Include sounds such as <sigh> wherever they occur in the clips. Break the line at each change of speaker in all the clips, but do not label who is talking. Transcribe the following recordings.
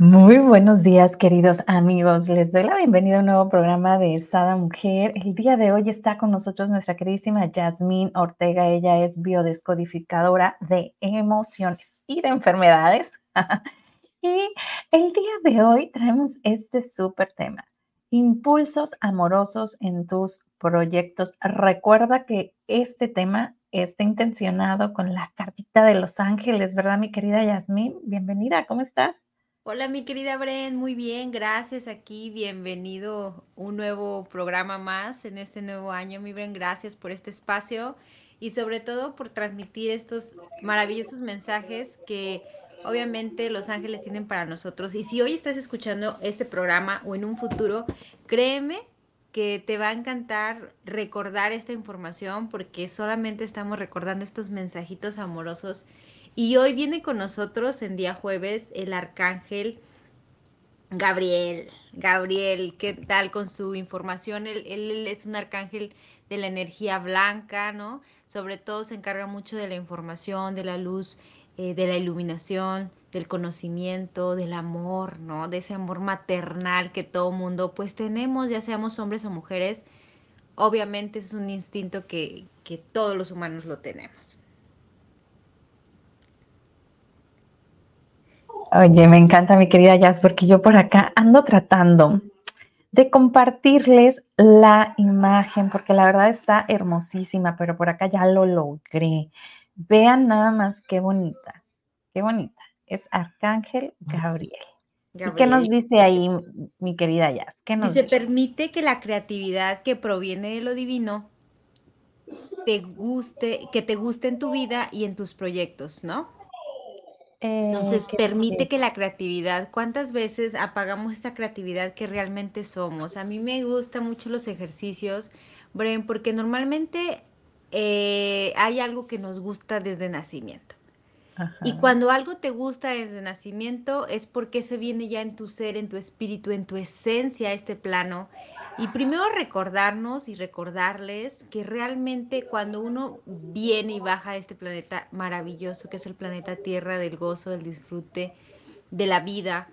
Muy buenos días, queridos amigos. Les doy la bienvenida a un nuevo programa de Sada Mujer. El día de hoy está con nosotros nuestra queridísima Yasmín Ortega. Ella es biodescodificadora de emociones y de enfermedades. <laughs> y el día de hoy traemos este súper tema. Impulsos amorosos en tus proyectos. Recuerda que este tema está intencionado con la cartita de los ángeles, ¿verdad, mi querida Yasmín? Bienvenida, ¿cómo estás?
Hola, mi querida Bren, muy bien, gracias aquí, bienvenido un nuevo programa más en este nuevo año, mi Bren, gracias por este espacio y sobre todo por transmitir estos maravillosos mensajes que obviamente los ángeles tienen para nosotros. Y si hoy estás escuchando este programa o en un futuro, créeme que te va a encantar recordar esta información porque solamente estamos recordando estos mensajitos amorosos y hoy viene con nosotros en día jueves el arcángel Gabriel. Gabriel, ¿qué tal con su información? Él, es un arcángel de la energía blanca, ¿no? Sobre todo se encarga mucho de la información, de la luz, eh, de la iluminación, del conocimiento, del amor, ¿no? De ese amor maternal que todo mundo pues tenemos, ya seamos hombres o mujeres. Obviamente es un instinto que, que todos los humanos lo tenemos.
Oye, me encanta mi querida Jazz, porque yo por acá ando tratando de compartirles la imagen, porque la verdad está hermosísima, pero por acá ya lo logré. Vean nada más qué bonita, qué bonita. Es Arcángel Gabriel. ¿Y qué nos dice ahí, mi querida Jazz? ¿Qué nos
se permite que la creatividad que proviene de lo divino te guste, que te guste en tu vida y en tus proyectos, ¿no? Entonces, eh, permite que la creatividad, ¿cuántas veces apagamos esta creatividad que realmente somos? A mí me gustan mucho los ejercicios, Bren, porque normalmente eh, hay algo que nos gusta desde nacimiento. Y cuando algo te gusta desde nacimiento es porque se viene ya en tu ser, en tu espíritu, en tu esencia, este plano. Y primero recordarnos y recordarles que realmente cuando uno viene y baja a este planeta maravilloso que es el planeta Tierra del gozo, del disfrute, de la vida,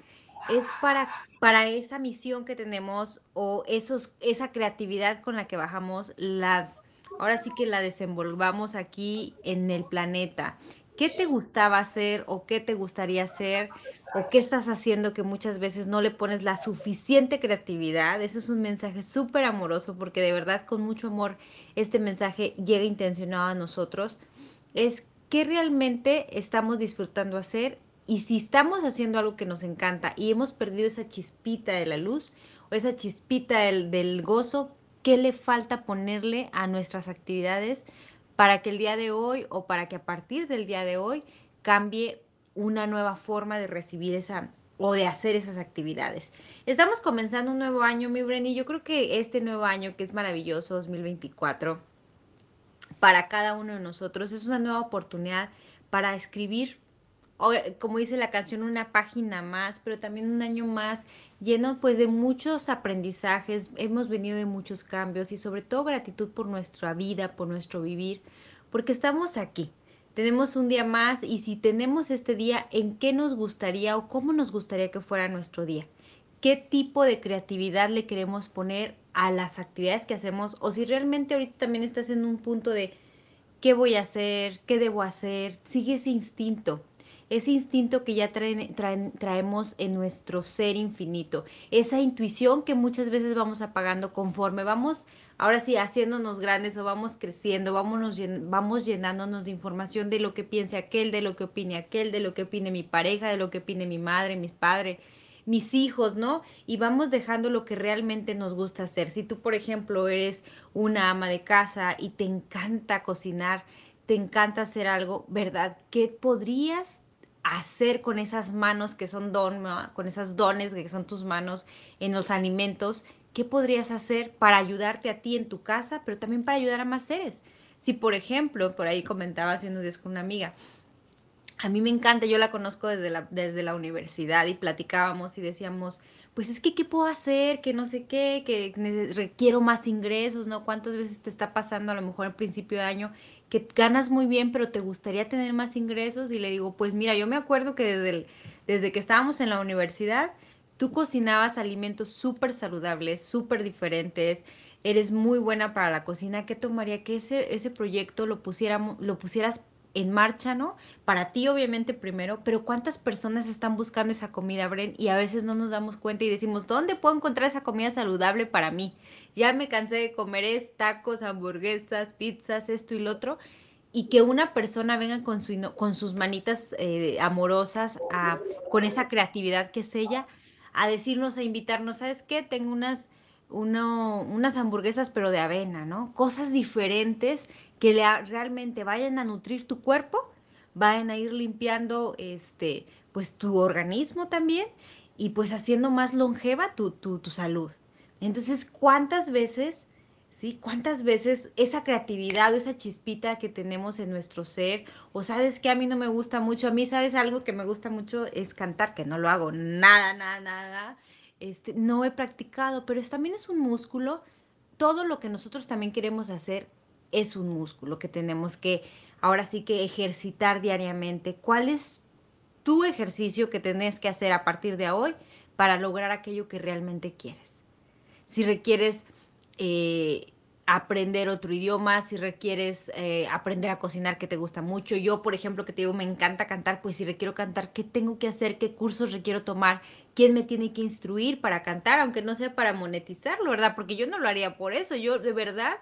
es para, para esa misión que tenemos o esos, esa creatividad con la que bajamos, la, ahora sí que la desenvolvamos aquí en el planeta. ¿Qué te gustaba hacer o qué te gustaría hacer? O qué estás haciendo que muchas veces no le pones la suficiente creatividad. Eso es un mensaje súper amoroso porque de verdad con mucho amor este mensaje llega intencionado a nosotros. Es qué realmente estamos disfrutando hacer y si estamos haciendo algo que nos encanta y hemos perdido esa chispita de la luz o esa chispita del, del gozo, ¿qué le falta ponerle a nuestras actividades para que el día de hoy o para que a partir del día de hoy cambie una nueva forma de recibir esa o de hacer esas actividades. Estamos comenzando un nuevo año, mi Bren, y yo creo que este nuevo año, que es maravilloso, 2024, para cada uno de nosotros, es una nueva oportunidad para escribir, como dice la canción, una página más, pero también un año más lleno pues de muchos aprendizajes, hemos venido de muchos cambios y sobre todo gratitud por nuestra vida, por nuestro vivir, porque estamos aquí tenemos un día más y si tenemos este día, ¿en qué nos gustaría o cómo nos gustaría que fuera nuestro día? ¿Qué tipo de creatividad le queremos poner a las actividades que hacemos? O si realmente ahorita también estás en un punto de qué voy a hacer, qué debo hacer, sigue ese instinto ese instinto que ya traemos en nuestro ser infinito, esa intuición que muchas veces vamos apagando conforme vamos ahora sí, haciéndonos grandes o vamos creciendo, vamos llenándonos de información de lo que piense aquel, de lo que opine aquel, de lo que opine mi pareja, de lo que opine mi madre, mi padre, mis hijos, ¿no? Y vamos dejando lo que realmente nos gusta hacer. Si tú, por ejemplo, eres una ama de casa y te encanta cocinar, te encanta hacer algo, ¿verdad? ¿Qué podrías hacer con esas manos que son don, con esas dones que son tus manos en los alimentos ¿Qué podrías hacer para ayudarte a ti en tu casa, pero también para ayudar a más seres? Si, por ejemplo, por ahí comentaba hace unos días con una amiga, a mí me encanta, yo la conozco desde la, desde la universidad y platicábamos y decíamos, pues es que, ¿qué puedo hacer? Que no sé qué, que requiero más ingresos, ¿no? ¿Cuántas veces te está pasando a lo mejor al principio de año que ganas muy bien, pero te gustaría tener más ingresos. Y le digo, pues mira, yo me acuerdo que desde, desde que estábamos en la universidad, tú cocinabas alimentos súper saludables, súper diferentes, eres muy buena para la cocina. ¿Qué tomaría que ese, ese proyecto lo, pusiéramos, lo pusieras en marcha, ¿no? Para ti, obviamente, primero, pero ¿cuántas personas están buscando esa comida, Bren? Y a veces no nos damos cuenta y decimos, ¿dónde puedo encontrar esa comida saludable para mí? Ya me cansé de comer es, tacos, hamburguesas, pizzas, esto y lo otro. Y que una persona venga con, su, con sus manitas eh, amorosas, a, con esa creatividad que es ella, a decirnos, a invitarnos, ¿sabes qué? Tengo unas, uno, unas hamburguesas, pero de avena, ¿no? Cosas diferentes que realmente vayan a nutrir tu cuerpo, vayan a ir limpiando este, pues tu organismo también y pues haciendo más longeva tu, tu, tu salud. Entonces, ¿cuántas veces, sí? ¿Cuántas veces esa creatividad o esa chispita que tenemos en nuestro ser, o sabes que a mí no me gusta mucho, a mí sabes algo que me gusta mucho es cantar, que no lo hago nada, nada, nada, este, no he practicado, pero también es un músculo. Todo lo que nosotros también queremos hacer es un músculo que tenemos que ahora sí que ejercitar diariamente. ¿Cuál es tu ejercicio que tenés que hacer a partir de hoy para lograr aquello que realmente quieres? Si requieres eh, aprender otro idioma, si requieres eh, aprender a cocinar que te gusta mucho. Yo, por ejemplo, que te digo, me encanta cantar, pues si requiero cantar, ¿qué tengo que hacer? ¿Qué cursos requiero tomar? ¿Quién me tiene que instruir para cantar? Aunque no sea para monetizarlo, ¿verdad? Porque yo no lo haría por eso. Yo de verdad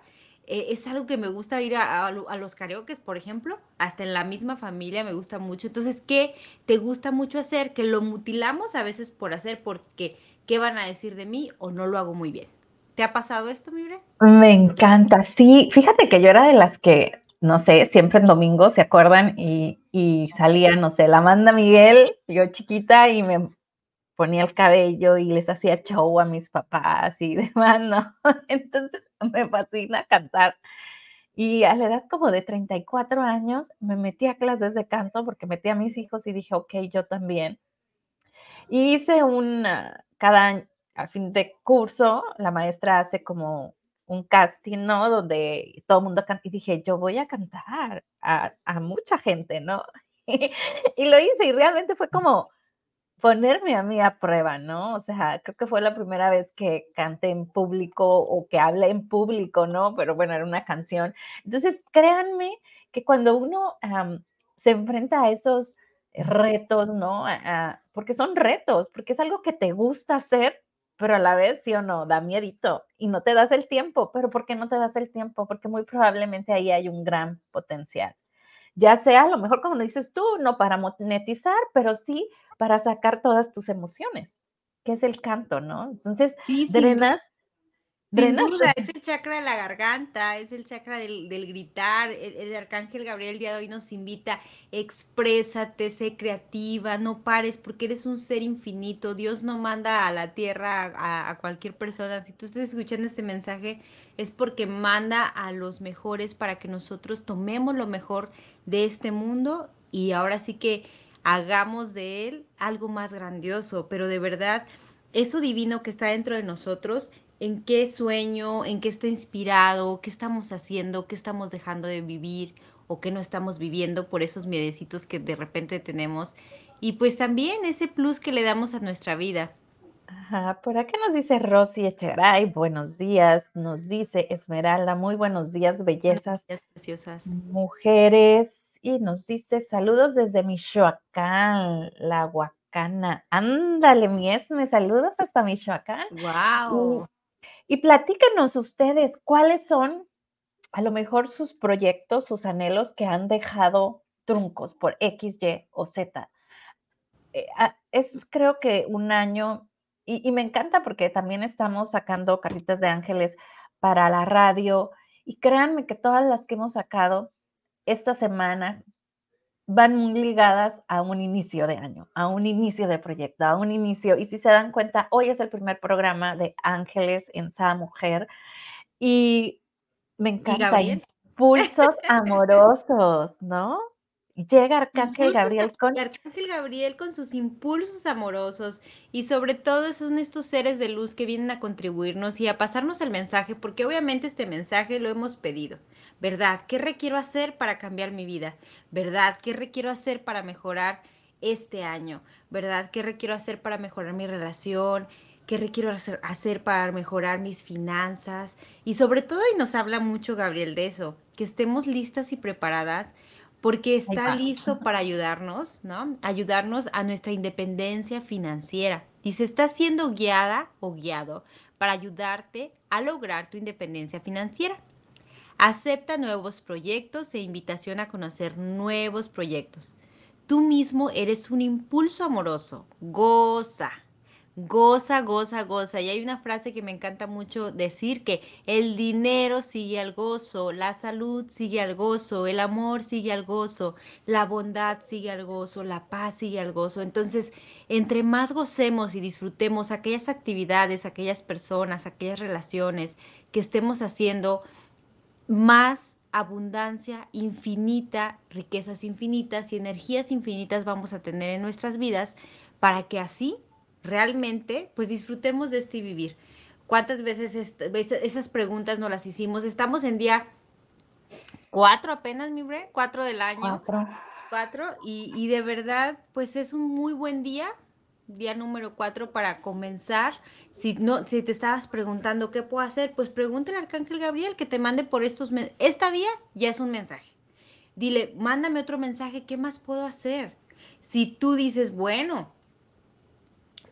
eh, es algo que me gusta ir a, los karaoke, por ejemplo, hasta en la misma familia me gusta mucho. Entonces, ¿qué te gusta mucho hacer? Que lo mutilamos a veces por hacer, porque ¿qué van a decir de mí o no lo hago muy bien? ¿Te ha pasado esto, Mibre?
Me encanta, sí. Fíjate que yo era de las que, no sé, siempre en domingo, ¿se acuerdan? Y, y salía, no sé, la manda Miguel, yo chiquita, y me ponía el cabello y les hacía show a mis papás y <laughs> demás, ¿no? Entonces me fascina cantar. Y a la edad como de 34 años me metí a clases de canto porque metí a mis hijos y dije, ok, yo también. Y hice un, cada al fin de curso, la maestra hace como un casting, ¿no? Donde todo el mundo canta y dije, yo voy a cantar a, a mucha gente, ¿no? <laughs> y lo hice y realmente fue como, ponerme a mí a prueba, ¿no? O sea, creo que fue la primera vez que canté en público o que hablé en público, ¿no? Pero bueno, era una canción. Entonces, créanme que cuando uno se enfrenta a esos retos, ¿no? porque son retos, porque es algo que te gusta hacer, pero a la vez, sí o no, da miedito y no te das el tiempo. ¿Pero por qué no te das el tiempo? Porque muy probablemente ahí hay un gran potencial. Ya sea, a lo mejor como dices tú, no para monetizar, pero sí para sacar todas tus emociones, que es el canto, ¿no? Entonces, drenas.
Sin duda, es el chakra de la garganta, es el chakra del, gritar. El, arcángel Gabriel el día de hoy nos invita, exprésate, sé creativa, no pares, porque eres un ser infinito. Dios no manda a la tierra a, a cualquier persona. Si tú estás escuchando este mensaje, es porque manda a los mejores para que nosotros tomemos lo mejor de este mundo y ahora sí que hagamos de él algo más grandioso, pero de verdad, eso divino que está dentro de nosotros, en qué sueño, en qué está inspirado, qué estamos haciendo, qué estamos dejando de vivir o qué no estamos viviendo por esos miedecitos que de repente tenemos. Y pues también ese plus que le damos a nuestra vida.
Ajá, por acá nos dice Rosy Echegaray, buenos días, nos dice Esmeralda, muy buenos días, bellezas.
preciosas.
Mujeres, y nos dice saludos desde Michoacán, la Huacana. Ándale, mi Esme, saludos hasta Michoacán.
Wow.
Y, platíquenos ustedes cuáles son a lo mejor sus proyectos, sus anhelos que han dejado truncos por X, Y o Z. Eh, ah, es creo que un año, y, me encanta porque también estamos sacando carritas de ángeles para la radio, y créanme que todas las que hemos sacado esta semana van muy ligadas a un inicio de año, a un inicio de proyecto, a un inicio. Y si se dan cuenta, hoy es el primer programa de Ángeles en Sa Mujer y me encanta. Impulsos <laughs> amorosos, ¿no? Llega Arcángel Gabriel con...
Arcángel Gabriel con sus impulsos amorosos y sobre todo son estos seres de luz que vienen a contribuirnos y a pasarnos el mensaje, porque obviamente este mensaje lo hemos pedido. ¿Verdad? ¿Qué requiero hacer para cambiar mi vida? ¿Verdad? ¿Qué requiero hacer para mejorar este año? ¿Verdad? ¿Qué requiero hacer para mejorar mi relación? ¿Qué requiero hacer, hacer para mejorar mis finanzas? Y sobre todo, y nos habla mucho Gabriel de eso, que estemos listas y preparadas porque está listo para <laughs> ayudarnos, ¿no? Ayudarnos a nuestra independencia financiera. Dice, está siendo guiada o guiado para ayudarte a lograr tu independencia financiera. Acepta nuevos proyectos e invitación a conocer nuevos proyectos. Tú mismo eres un impulso amoroso. Goza. Goza, goza, goza. Y hay una frase que me encanta mucho decir que el dinero sigue al gozo, la salud sigue al gozo, el amor sigue al gozo, la bondad sigue al gozo, la paz sigue al gozo. Entonces, entre más gocemos y disfrutemos aquellas actividades, aquellas personas, aquellas relaciones que estemos haciendo, más abundancia infinita, riquezas infinitas y energías infinitas vamos a tener en nuestras vidas para que así realmente, pues disfrutemos de este vivir. ¿Cuántas veces esas preguntas no las hicimos? Estamos en día cuatro apenas, mi bre, cuatro del año. Cuatro. Cuatro, y, y de verdad, pues es un muy buen día, día número cuatro para comenzar. Si no, si te estabas preguntando qué puedo hacer, pues pregúntale al Arcángel Gabriel que te mande por estos esta vía ya es un mensaje. Dile, mándame otro mensaje, ¿qué más puedo hacer? Si tú dices, bueno,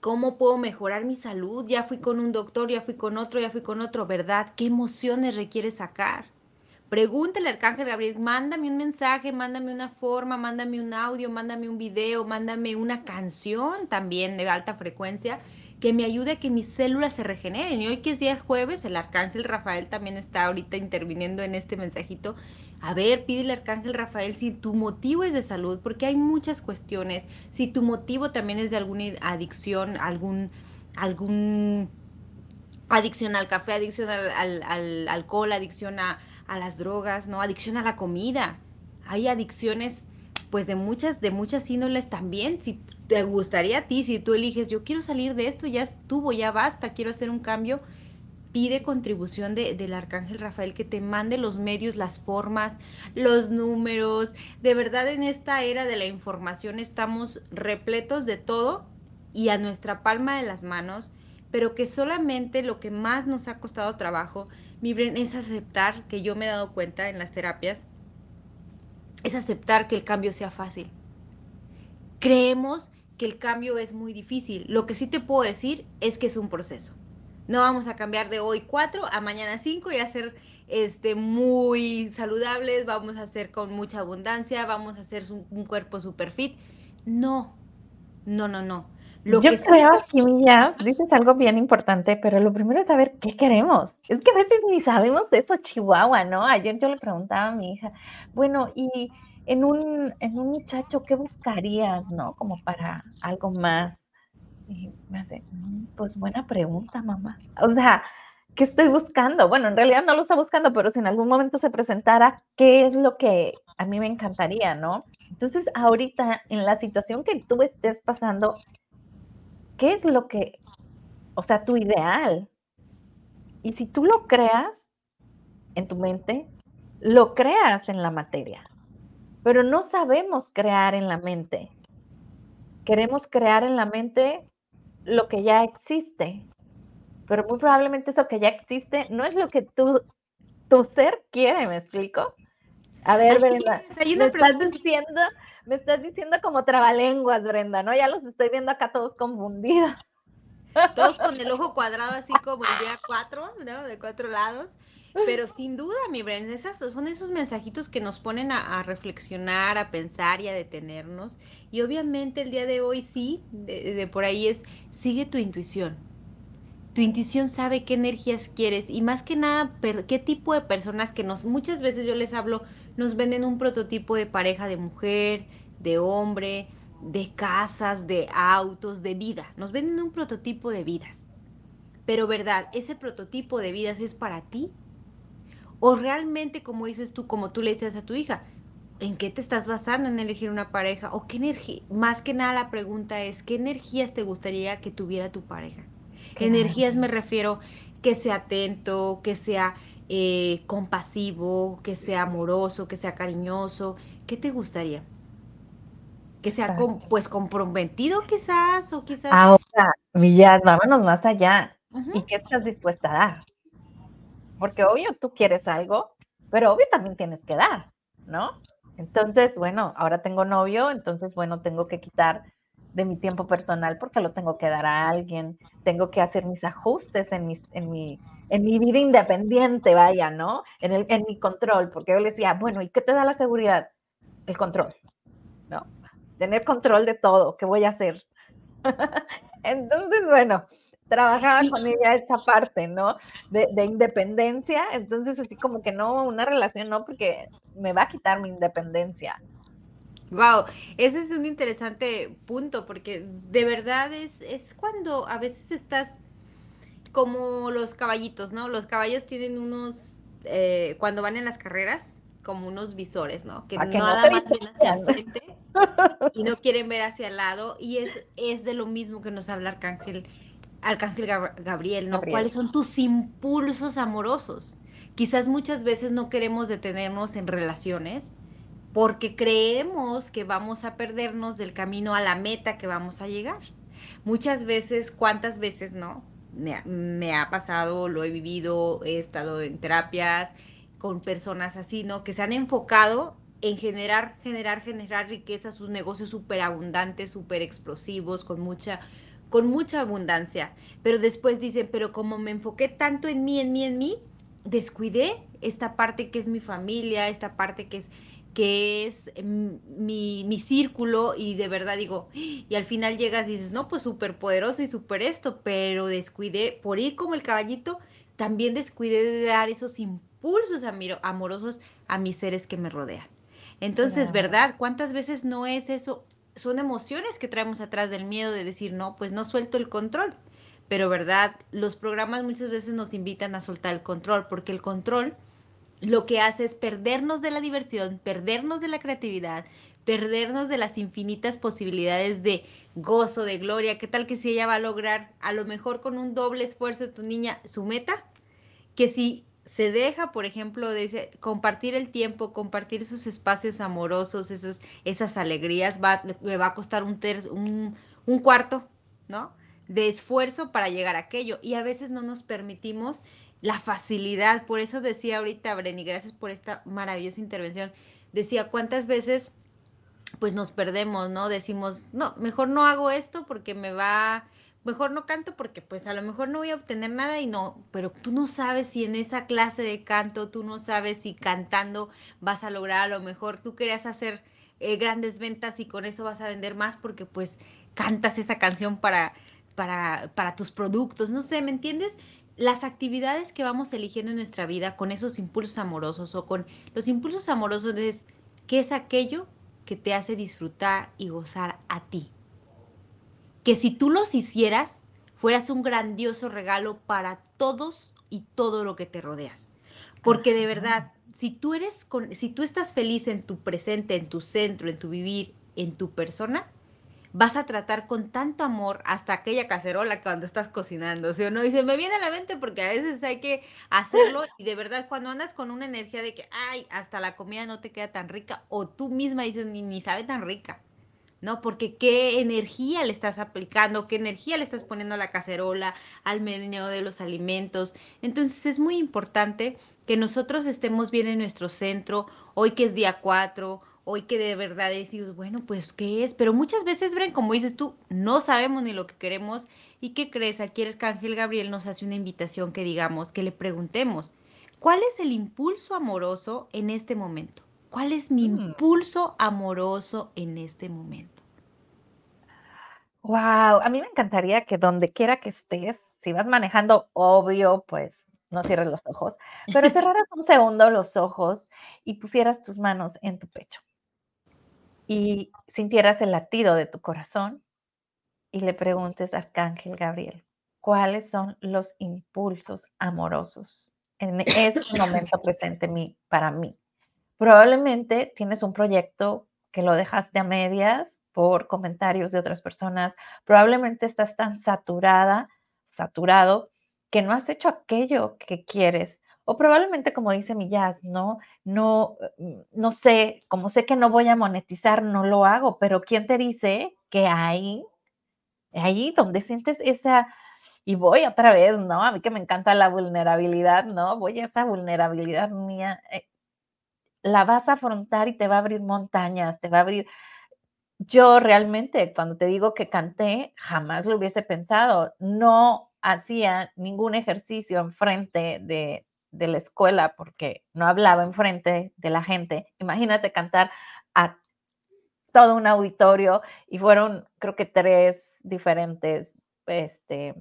¿Cómo puedo mejorar mi salud? Ya fui con un doctor, ya fui con otro, ya fui con otro, ¿verdad? ¿Qué emociones requiere sacar? Pregúntale al Arcángel Gabriel, mándame un mensaje, mándame una forma, mándame un audio, mándame un video, mándame una canción también de alta frecuencia que me ayude a que mis células se regeneren. Y hoy que es día jueves, el Arcángel Rafael también está ahorita interviniendo en este mensajito a ver, pídele al Arcángel Rafael si tu motivo es de salud, porque hay muchas cuestiones. Si tu motivo también es de alguna adicción, algún, algún adicción al café, adicción al, alcohol, adicción a, a, las drogas, ¿no? Adicción a la comida. Hay adicciones, pues, de muchas, de muchas índoles también. Si te gustaría a ti, si tú eliges, yo quiero salir de esto, ya estuvo, ya basta, quiero hacer un cambio pide contribución del arcángel Rafael que te mande los medios, las formas, los números. De verdad en esta era de la información estamos repletos de todo y a nuestra palma de las manos, pero que solamente lo que más nos ha costado trabajo, mi Bren, es aceptar, que yo me he dado cuenta en las terapias, es aceptar que el cambio sea fácil. Creemos que el cambio es muy difícil. Lo que sí te puedo decir es que es un proceso. No vamos a cambiar de hoy cuatro a mañana cinco y hacer este, muy saludables, vamos a hacer con mucha abundancia, vamos a hacer un, cuerpo super fit. No, no, no, no.
Lo yo creo, que Milla, dices algo bien importante, pero lo primero es saber qué queremos. Es que a veces ni sabemos de eso, Chihuahua, ¿no? Ayer yo le preguntaba a mi hija, bueno, y en un, en un muchacho, ¿qué buscarías, no? Como para algo más y me hace, mm, pues buena pregunta, mamá. O sea, ¿qué estoy buscando? Bueno, en realidad no lo está buscando, pero si en algún momento se presentara, ¿qué es lo que a mí me encantaría, no? Entonces, ahorita, en la situación que tú estés pasando, ¿qué es lo que, o sea, tu ideal? Y si tú lo creas en tu mente, lo creas en la materia, pero no sabemos crear en la mente. Queremos crear en la mente lo que ya existe. Pero muy probablemente eso que ya existe no es lo que tú, tu ser quiere, ¿me explico? A ver, Brenda, me estás diciendo, me estás diciendo como trabalenguas, Brenda, ¿no? Ya los estoy viendo acá todos confundidos.
Todos con el <laughs> ojo cuadrado, así como el día cuatro, ¿no? De cuatro lados. Pero sin duda, mi Brenda, esas son esos mensajitos que nos ponen a, reflexionar, a pensar y a detenernos. Y obviamente el día de hoy sí, de, por ahí es, sigue tu intuición. Tu intuición sabe qué energías quieres y más que nada qué tipo de personas que nos, muchas veces yo les hablo, nos venden un prototipo de pareja de mujer, de hombre, de casas, de autos, de vida. Nos venden un prototipo de vidas. Pero verdad, ese prototipo de vidas es para ti o realmente, como dices tú, como tú le dices a tu hija, ¿en qué te estás basando en elegir una pareja? O qué energía, más que nada la pregunta es, ¿qué energías te gustaría que tuviera tu pareja? Energías me refiero que sea atento, que sea eh, compasivo, que sea amoroso, que sea cariñoso. ¿Qué te gustaría? Que sea pues comprometido quizás o quizás...
Ahora, Millas, vámonos más allá. ¿Y qué estás dispuesta a dar? Porque obvio tú quieres algo, pero obvio también tienes que dar, ¿no? Entonces, bueno, ahora tengo novio, entonces, bueno, tengo que quitar de mi tiempo personal porque lo tengo que dar a alguien, tengo que hacer mis ajustes en, mis, en, mi, en mi vida independiente, vaya, ¿no? En, el, en mi control, porque yo le decía, bueno, ¿y qué te da la seguridad? El control, ¿no? Tener control de todo, ¿qué voy a hacer? <laughs> Entonces, bueno, trabajaba con ella esa parte, ¿no? De, de, independencia, entonces así como que no, una relación no, porque me va a quitar mi independencia.
Wow, ese es un interesante punto, porque de verdad es, es cuando a veces estás como los caballitos, ¿no? Los caballos tienen unos, eh, cuando van en las carreras, como unos visores, ¿no? Que, nada más ven hacia el frente y no quieren ver hacia el lado. Y es, es de lo mismo que nos habla Arcángel, Arcángel Gabriel, ¿no? ¿Cuáles son tus impulsos amorosos? Quizás muchas veces no queremos detenernos en relaciones porque creemos que vamos a perdernos del camino a la meta que vamos a llegar. Muchas veces, ¿cuántas veces no? Me, ha pasado, lo he vivido, he estado en terapias con personas así, ¿no? Que se han enfocado en generar, generar, generar riqueza, sus negocios súper abundantes, súper explosivos, con mucha, con mucha abundancia. Pero después dicen, pero como me enfoqué tanto en mí, en mí, en mí, descuidé esta parte que es mi familia, esta parte que es que es mi, mi, círculo y de verdad digo, y al final llegas y dices, no, pues súper poderoso y súper esto, pero descuidé, por ir como el caballito, también descuidé de dar esos impulsos amorosos a mis seres que me rodean. Entonces, ¿verdad? ¿Cuántas veces no es eso? Son emociones que traemos atrás del miedo de decir, no, pues no suelto el control. Pero, ¿verdad? Los programas muchas veces nos invitan a soltar el control, porque el control lo que hace es perdernos de la diversión, perdernos de la creatividad, perdernos de las infinitas posibilidades de gozo, de gloria. ¿Qué tal que si ella va a lograr, a lo mejor con un doble esfuerzo de tu niña, su meta? Que si se deja, por ejemplo, de compartir el tiempo, compartir esos espacios amorosos, esas, esas alegrías, va, le va a costar un, un, un cuarto, ¿no? De esfuerzo para llegar a aquello. Y a veces no nos permitimos la facilidad. Por eso decía ahorita, Breni, gracias por esta maravillosa intervención. Decía, ¿cuántas veces pues nos perdemos, ¿no? Decimos, no, mejor no hago esto porque me va, mejor no canto porque pues a lo mejor no voy a obtener nada y no, pero tú no sabes si en esa clase de canto, tú no sabes si cantando vas a lograr, a lo mejor tú querías hacer eh, grandes ventas y con eso vas a vender más porque pues cantas esa canción para, para, para tus productos, no sé, ¿me entiendes? las actividades que vamos eligiendo en nuestra vida con esos impulsos amorosos o con los impulsos amorosos es qué es aquello que te hace disfrutar y gozar a ti. Que si tú los hicieras, fueras un grandioso regalo para todos y todo lo que te rodeas. Porque de verdad, si tú eres con, si tú estás feliz en tu presente, en tu centro, en tu vivir, en tu persona, vas a tratar con tanto amor hasta aquella cacerola cuando estás cocinando, ¿sí o no? Y se me viene a la mente porque a veces hay que hacerlo <laughs> y de verdad cuando andas con una energía de que, ay, hasta la comida no te queda tan rica o tú misma dices, ni, ni sabe tan rica. ¿No? Porque qué energía le estás aplicando, qué energía le estás poniendo a la cacerola, al meneo de los alimentos. Entonces es muy importante que nosotros estemos bien en nuestro centro, hoy que es día 4, hoy que de verdad decimos, bueno, pues, ¿qué es? Pero muchas veces, Bren, como dices tú, no sabemos ni lo que queremos. ¿Y qué crees? Aquí el Arcángel Gabriel nos hace una invitación que digamos, que le preguntemos, ¿cuál es el impulso amoroso en este momento? ¿Cuál es mi mm. impulso amoroso en este momento?
Wow, a mí me encantaría que donde quiera que estés, si vas manejando, obvio, pues no cierres los ojos, pero <laughs> cerraras un segundo los ojos y pusieras tus manos en tu pecho y sintieras el latido de tu corazón y le preguntes a Arcángel Gabriel, ¿cuáles son los impulsos amorosos en este <laughs> momento presente para mí? Probablemente tienes un proyecto que lo dejaste a medias por comentarios de otras personas. Probablemente estás tan saturada, saturado, que no has hecho aquello que quieres. O probablemente, como dice mi jazz, ¿no? No, mm, no sé, como sé que no voy a monetizar, no lo hago, pero ¿quién te dice que ahí, ahí donde sientes esa, y voy otra vez, ¿no? A mí que me encanta la vulnerabilidad, ¿no? Voy a esa vulnerabilidad mía, eh, la vas a afrontar y te va a abrir montañas, te va a abrir... Yo realmente, cuando te digo que canté, jamás lo hubiese pensado. No hacía ningún ejercicio enfrente de, de la escuela porque no hablaba enfrente de la gente. Imagínate cantar a todo un auditorio y fueron creo que tres diferentes este, eh,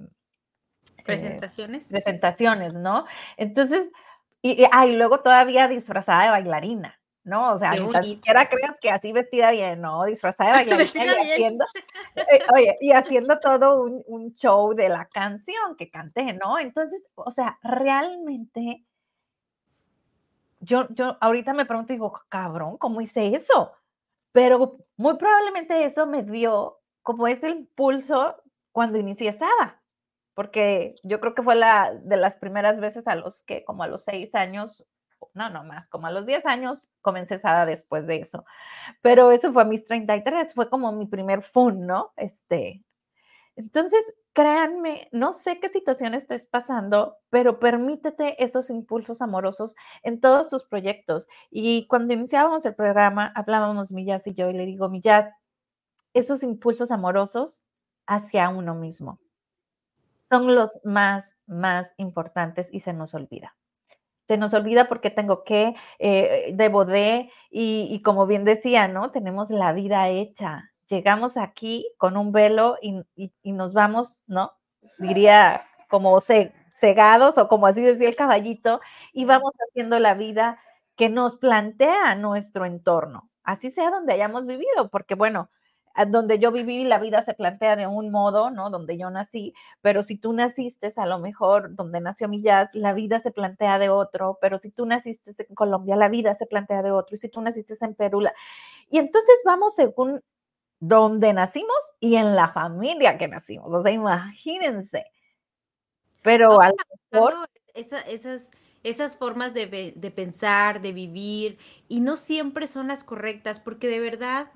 presentaciones.
presentaciones, ¿no? Entonces, y, y, luego todavía disfrazada de bailarina. ¿no? O sea, ni siquiera creas que así vestida bien, ¿no? Disfrazada de <laughs> bailarina y haciendo, eh, oye, y haciendo todo un, un, show de la canción que canté, ¿no? Entonces, o sea, realmente, yo, yo ahorita me pregunto, digo, cabrón, ¿cómo hice eso? Pero muy probablemente eso me dio como ese impulso cuando inicié Sada, porque yo creo que fue la de las primeras veces a los que, como a los seis años, no, no más, como a los 10 años comencé Sada después de eso. Pero eso fue a mis 33, fue como mi primer fun, ¿no? Este, entonces, créanme, no sé qué situación estés pasando, pero permítete esos impulsos amorosos en todos tus proyectos. Y cuando iniciábamos el programa, hablábamos Millas y yo, y le digo, Millas, esos impulsos amorosos hacia uno mismo son los más, más importantes y se nos olvida se nos olvida porque tengo que, eh, debo de, y, como bien decía, ¿no? Tenemos la vida hecha. Llegamos aquí con un velo y, nos vamos, ¿no? Diría como cegados o como así decía el caballito, y vamos haciendo la vida que nos plantea nuestro entorno, así sea donde hayamos vivido, porque bueno, donde yo viví, la vida se plantea de un modo, ¿no? Donde yo nací, pero si tú naciste a lo mejor donde nació mi jazz, la vida se plantea de otro, pero si tú naciste en Colombia, la vida se plantea de otro, y si tú naciste en Perú, la... y entonces vamos según donde nacimos y en la familia que nacimos, o sea, imagínense. Pero a
esas esas formas de, de, pensar, de vivir, y no siempre son las correctas, porque de verdad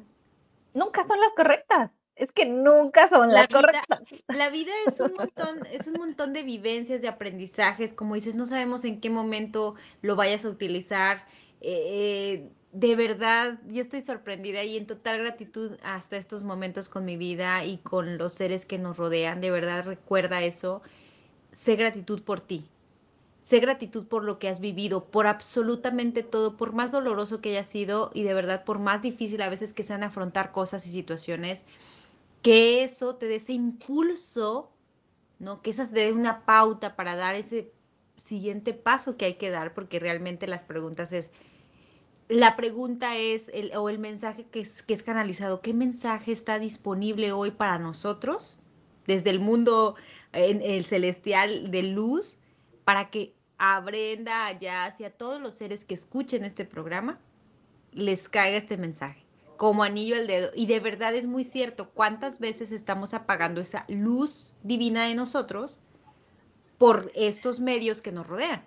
nunca son las correctas. Es que nunca son las correctas. <laughs>
La vida es un montón, es un montón de vivencias, de aprendizajes, como dices, no sabemos en qué momento lo vayas a utilizar. Eh, de verdad, yo estoy sorprendida y en total gratitud hasta estos momentos con mi vida y con los seres que nos rodean. De verdad, recuerda eso. Sé gratitud por ti, Sé gratitud por lo que has vivido, por absolutamente todo, por más doloroso que haya sido y de verdad por más difícil a veces que sean afrontar cosas y situaciones, que eso te dé ese impulso, ¿no? Que esas te dé una pauta para dar ese siguiente paso que hay que dar, porque realmente las preguntas es, la pregunta es, el, o el mensaje que es, que es canalizado, ¿qué mensaje está disponible hoy para nosotros desde el mundo en el celestial de luz para que a Brenda, a Jazz y a todos los seres que escuchen este programa, les caiga este mensaje, como anillo al dedo. Y de verdad es muy cierto, cuántas veces estamos apagando esa luz divina de nosotros por estos medios que nos rodean.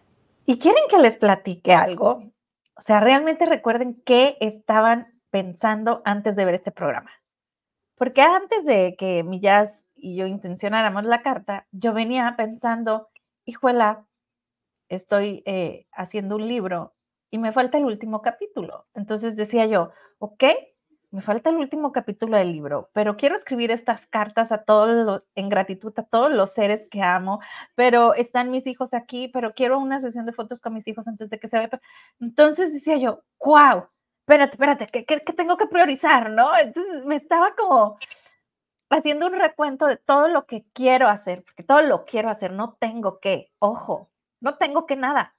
¿Y quieren que les platique algo? O sea, realmente recuerden qué estaban pensando antes de ver este programa. Porque antes de que mi jazz y yo intencionáramos la carta, yo venía pensando, hijuela, estoy eh, haciendo un libro y me falta el último capítulo. Entonces decía yo, ok, me falta el último capítulo del libro, pero quiero escribir estas cartas a todos en gratitud a todos los seres que amo, pero están mis hijos aquí, pero quiero una sesión de fotos con mis hijos antes de que se vea. Entonces decía yo, wow, espérate, espérate, ¿qué, qué, qué tengo que priorizar, no? Entonces me estaba como haciendo un recuento de todo lo que quiero hacer, porque todo lo quiero hacer, no tengo que, ojo, no tengo que nada.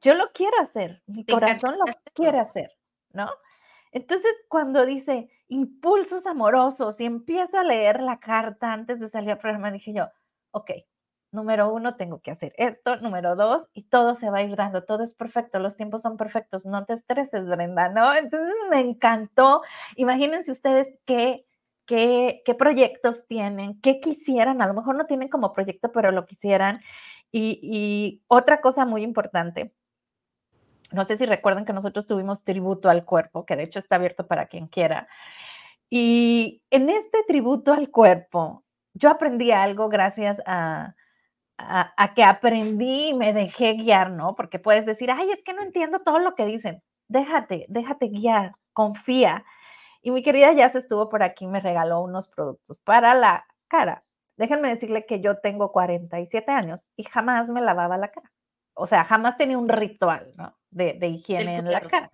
Yo lo quiero hacer, mi corazón lo quiere hacer, ¿no? Entonces, cuando dice impulsos amorosos y empiezo a leer la carta antes de salir al programa, dije yo, ok, número uno, tengo que hacer esto, número dos, y todo se va a ir dando, todo es perfecto, los tiempos son perfectos, no te estreses, Brenda, ¿no? Entonces me encantó. Imagínense ustedes qué, qué, qué proyectos tienen, qué quisieran, a lo mejor no tienen como proyecto, pero lo quisieran. Y, otra cosa muy importante, no sé si recuerdan que nosotros tuvimos tributo al cuerpo, que de hecho está abierto para quien quiera. Y en este tributo al cuerpo, yo aprendí algo gracias a, a, que aprendí y me dejé guiar, ¿no? Porque puedes decir, ay, es que no entiendo todo lo que dicen. Déjate, déjate guiar, confía. Y mi querida Jazz estuvo por aquí, me regaló unos productos para la cara. Déjenme decirle que yo tengo 47 años y jamás me lavaba la cara. O sea, jamás tenía un ritual, ¿no? De, higiene en la cara.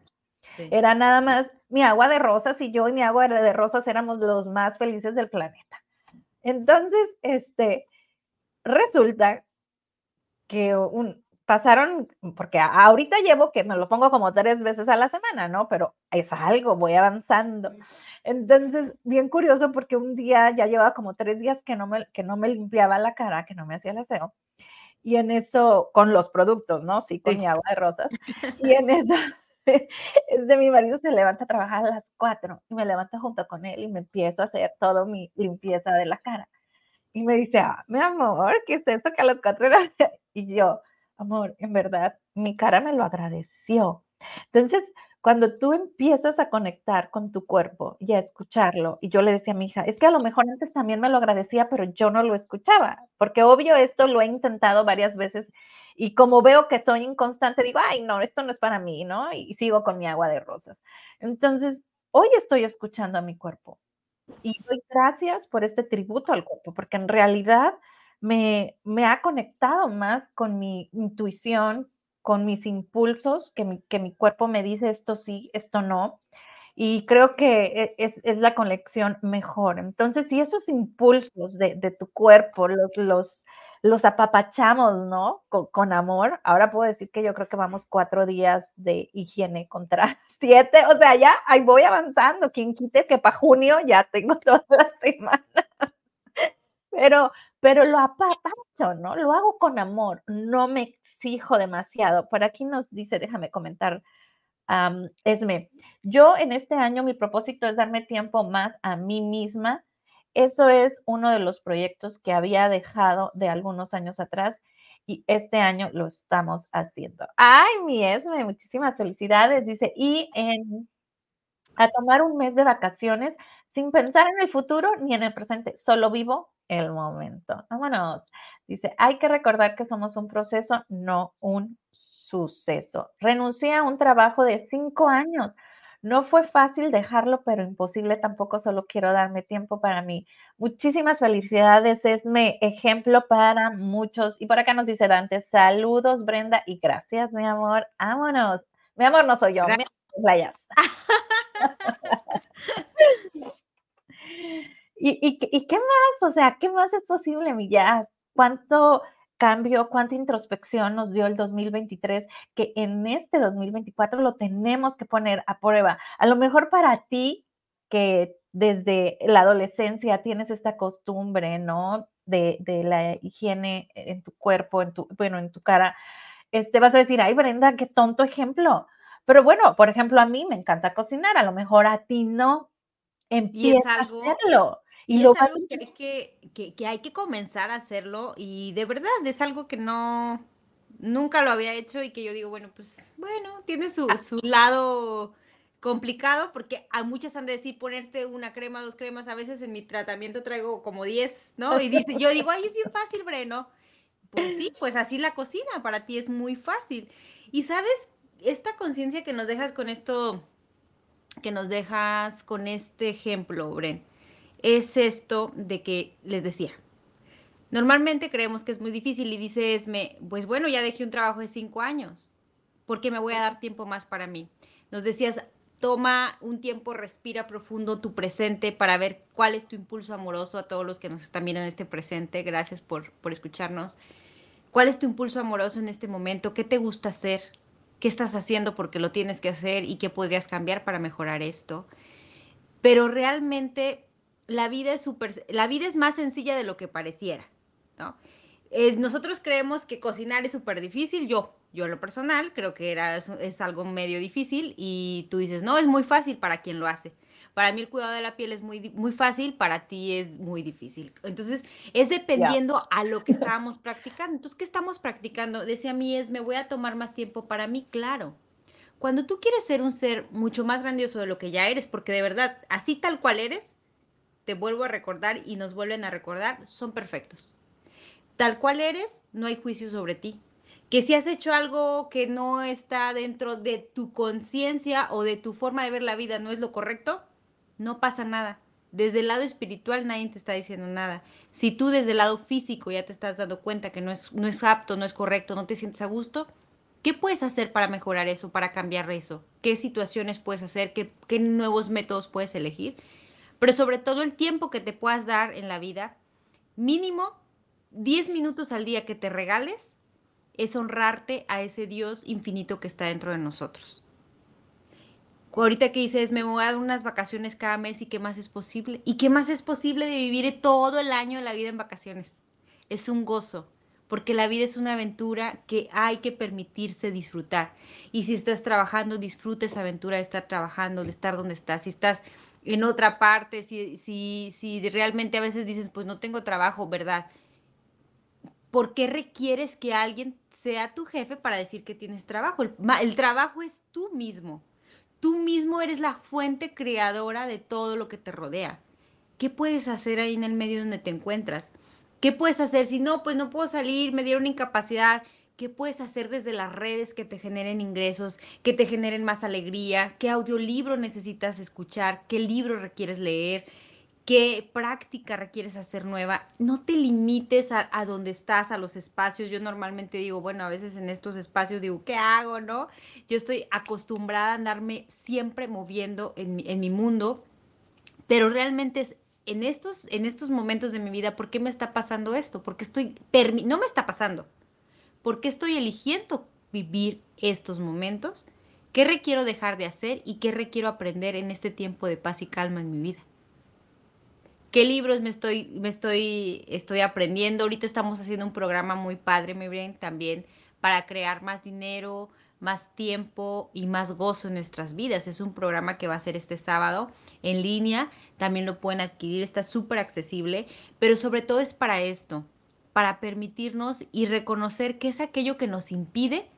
Era nada más mi agua de rosas y yo y mi agua de rosas éramos los más felices del planeta. Entonces, este, resulta que un, pasaron, porque ahorita llevo que me lo pongo como tres veces a la semana, ¿no? Pero es algo, voy avanzando. Entonces, bien curioso porque un día ya llevaba como tres días que no me, que no me limpiaba la cara, que no me hacía el aseo. Y en eso, con los productos, ¿no? Sí, con mi agua de rosas. <laughs> Y en eso, <laughs> es de mi marido se levanta a trabajar a las cuatro y me levanta junto con él y me empiezo a hacer toda mi limpieza de la cara. Y me dice, ah, mi amor, ¿qué es eso que a las cuatro era? <laughs> Y yo, amor, en verdad, mi cara me lo agradeció. Entonces, cuando tú empiezas a conectar con tu cuerpo y a escucharlo, y yo le decía a mi hija, es que a lo mejor antes también me lo agradecía, pero yo no lo escuchaba, porque obvio esto lo he intentado varias veces y como veo que soy inconstante, digo, ay, no, esto no es para mí, ¿no? Y sigo con mi agua de rosas. Entonces, hoy estoy escuchando a mi cuerpo y doy gracias por este tributo al cuerpo, porque en realidad me, me ha conectado más con mi intuición, con mis impulsos, que mi, que mi cuerpo me dice esto sí, esto no. Y creo que e, es, es la conexión mejor. Entonces, si esos impulsos de, de tu cuerpo los, los, los apapachamos, ¿no? Con, amor. Ahora puedo decir que yo creo que vamos cuatro días de higiene contra <laughs> siete. O sea, ya ahí voy avanzando. Quien quite que para junio ya tengo <laughs> toda la semana. Pero, pero lo apapacho, ¿no? Lo hago con amor. No me exijo demasiado. Por aquí nos dice, déjame comentar. Esme, yo en este año mi propósito es darme tiempo más a mí misma eso es uno de los proyectos que había dejado de algunos años atrás y este año lo estamos haciendo. Ay, mi Esme, muchísimas felicidades, dice, y en, a tomar un mes de vacaciones sin pensar en el futuro ni en el presente, solo vivo el momento. Vámonos. Dice, hay que recordar que somos un proceso, no un suceso. Renuncié a un trabajo de cinco años no fue fácil dejarlo, pero imposible tampoco, solo quiero darme tiempo para mí. Muchísimas felicidades, es mi ejemplo para muchos. Y por acá nos dice Dante, saludos Brenda y gracias, mi amor. Vámonos. Mi amor no soy yo, mi playas. <laughs> ¿Y, y, qué más? O sea, ¿qué más es posible, mi jazz? ¿Cuánto, cambio, cuánta introspección nos dio el 2023, que en este 2024 lo tenemos que poner a prueba. A lo mejor para ti, que desde la adolescencia tienes esta costumbre, ¿no? De, la higiene en tu cuerpo, en tu, bueno, en tu cara, este, vas a decir, ay, Brenda, qué tonto ejemplo. Pero bueno, por ejemplo, a mí me encanta cocinar, a lo mejor a ti no. Empieza a hacerlo.
Y, lo es algo que hay que, que, hay que comenzar a hacerlo y de verdad es algo que no, nunca lo había hecho y que yo digo, bueno, pues bueno, tiene su, ah. su lado complicado porque a muchas han de decir ponerte una crema, dos cremas, a veces en mi tratamiento traigo como 10, ¿no? Y dice, yo digo, ay, es bien fácil, Breno. Pues sí, pues así la cocina, para ti es muy fácil. Y sabes, esta conciencia que nos dejas con esto, que nos dejas con este ejemplo, Bren, es esto de que les decía. Normalmente creemos que es muy difícil y dices, me, pues bueno, ya dejé un trabajo de cinco años, porque me voy a dar tiempo más para mí. Nos decías, toma un tiempo, respira profundo tu presente para ver cuál es tu impulso amoroso a todos los que nos están viendo en este presente. Gracias por, por escucharnos. ¿Cuál es tu impulso amoroso en este momento? ¿Qué te gusta hacer? ¿Qué estás haciendo porque lo tienes que hacer y qué podrías cambiar para mejorar esto? Pero realmente la vida es la vida es más sencilla de lo que pareciera, ¿no? eh, nosotros creemos que cocinar es súper difícil, yo, yo en lo personal creo que era, es, algo medio difícil y tú dices, no, es muy fácil para quien lo hace. Para mí el cuidado de la piel es muy, muy fácil, para ti es muy difícil. Entonces, es dependiendo a lo que estábamos practicando. Entonces, ¿qué estamos practicando? Decía mí es, me voy a tomar más tiempo para mí, claro. Cuando tú quieres ser un ser mucho más grandioso de lo que ya eres, porque de verdad, así tal cual eres, te vuelvo a recordar y nos vuelven a recordar, son perfectos. Tal cual eres, no hay juicio sobre ti. Que si has hecho algo que no está dentro de tu conciencia o de tu forma de ver la vida no es lo correcto, no pasa nada. Desde el lado espiritual nadie te está diciendo nada. Si tú desde el lado físico ya te estás dando cuenta que no es, no es apto, no es correcto, no te sientes a gusto, ¿qué puedes hacer para mejorar eso, para cambiar eso? ¿Qué situaciones puedes hacer? ¿Qué, qué nuevos métodos puedes elegir? Pero sobre todo el tiempo que te puedas dar en la vida, mínimo 10 minutos al día que te regales es honrarte a ese Dios infinito que está dentro de nosotros. Ahorita que dices, me voy a dar unas vacaciones cada mes y qué más es posible. ¿Y qué más es posible de vivir todo el año la vida en vacaciones? Es un gozo, porque la vida es una aventura que hay que permitirse disfrutar. Y si estás trabajando, disfruta esa aventura de estar trabajando, de estar donde estás. Si estás en otra parte, si, si, si realmente a veces dices, pues no tengo trabajo, ¿verdad? ¿por qué requieres que alguien sea tu jefe para decir que tienes trabajo? El, trabajo es tú mismo. Tú mismo eres la fuente creadora de todo lo que te rodea. ¿Qué puedes hacer ahí en el medio donde te encuentras? ¿Qué puedes hacer si no, pues no puedo salir, me dieron incapacidad? ¿Qué puedes hacer desde las redes que te generen ingresos, que te generen más alegría? ¿Qué audiolibro necesitas escuchar? ¿Qué libro requieres leer? qué práctica requieres hacer nueva. No te limites a, donde estás, a los espacios. Yo normalmente digo, bueno, a veces en estos espacios digo, ¿qué hago? ¿No? Yo estoy acostumbrada a andarme siempre moviendo en mi, mundo, pero realmente es en estos, en estos momentos de mi vida, ¿por qué me está pasando esto? Porque estoy, no me está pasando. ¿Por qué estoy eligiendo vivir estos momentos? ¿Qué requiero dejar de hacer y qué requiero aprender en este tiempo de paz y calma en mi vida? qué libros me estoy, me estoy, estoy aprendiendo. Ahorita estamos haciendo un programa muy padre, mi brain, también para crear más dinero, más tiempo y más gozo en nuestras vidas. Es un programa que va a ser este sábado en línea. También lo pueden adquirir, está súper accesible, pero sobre todo es para esto, para permitirnos y reconocer qué es aquello que nos impide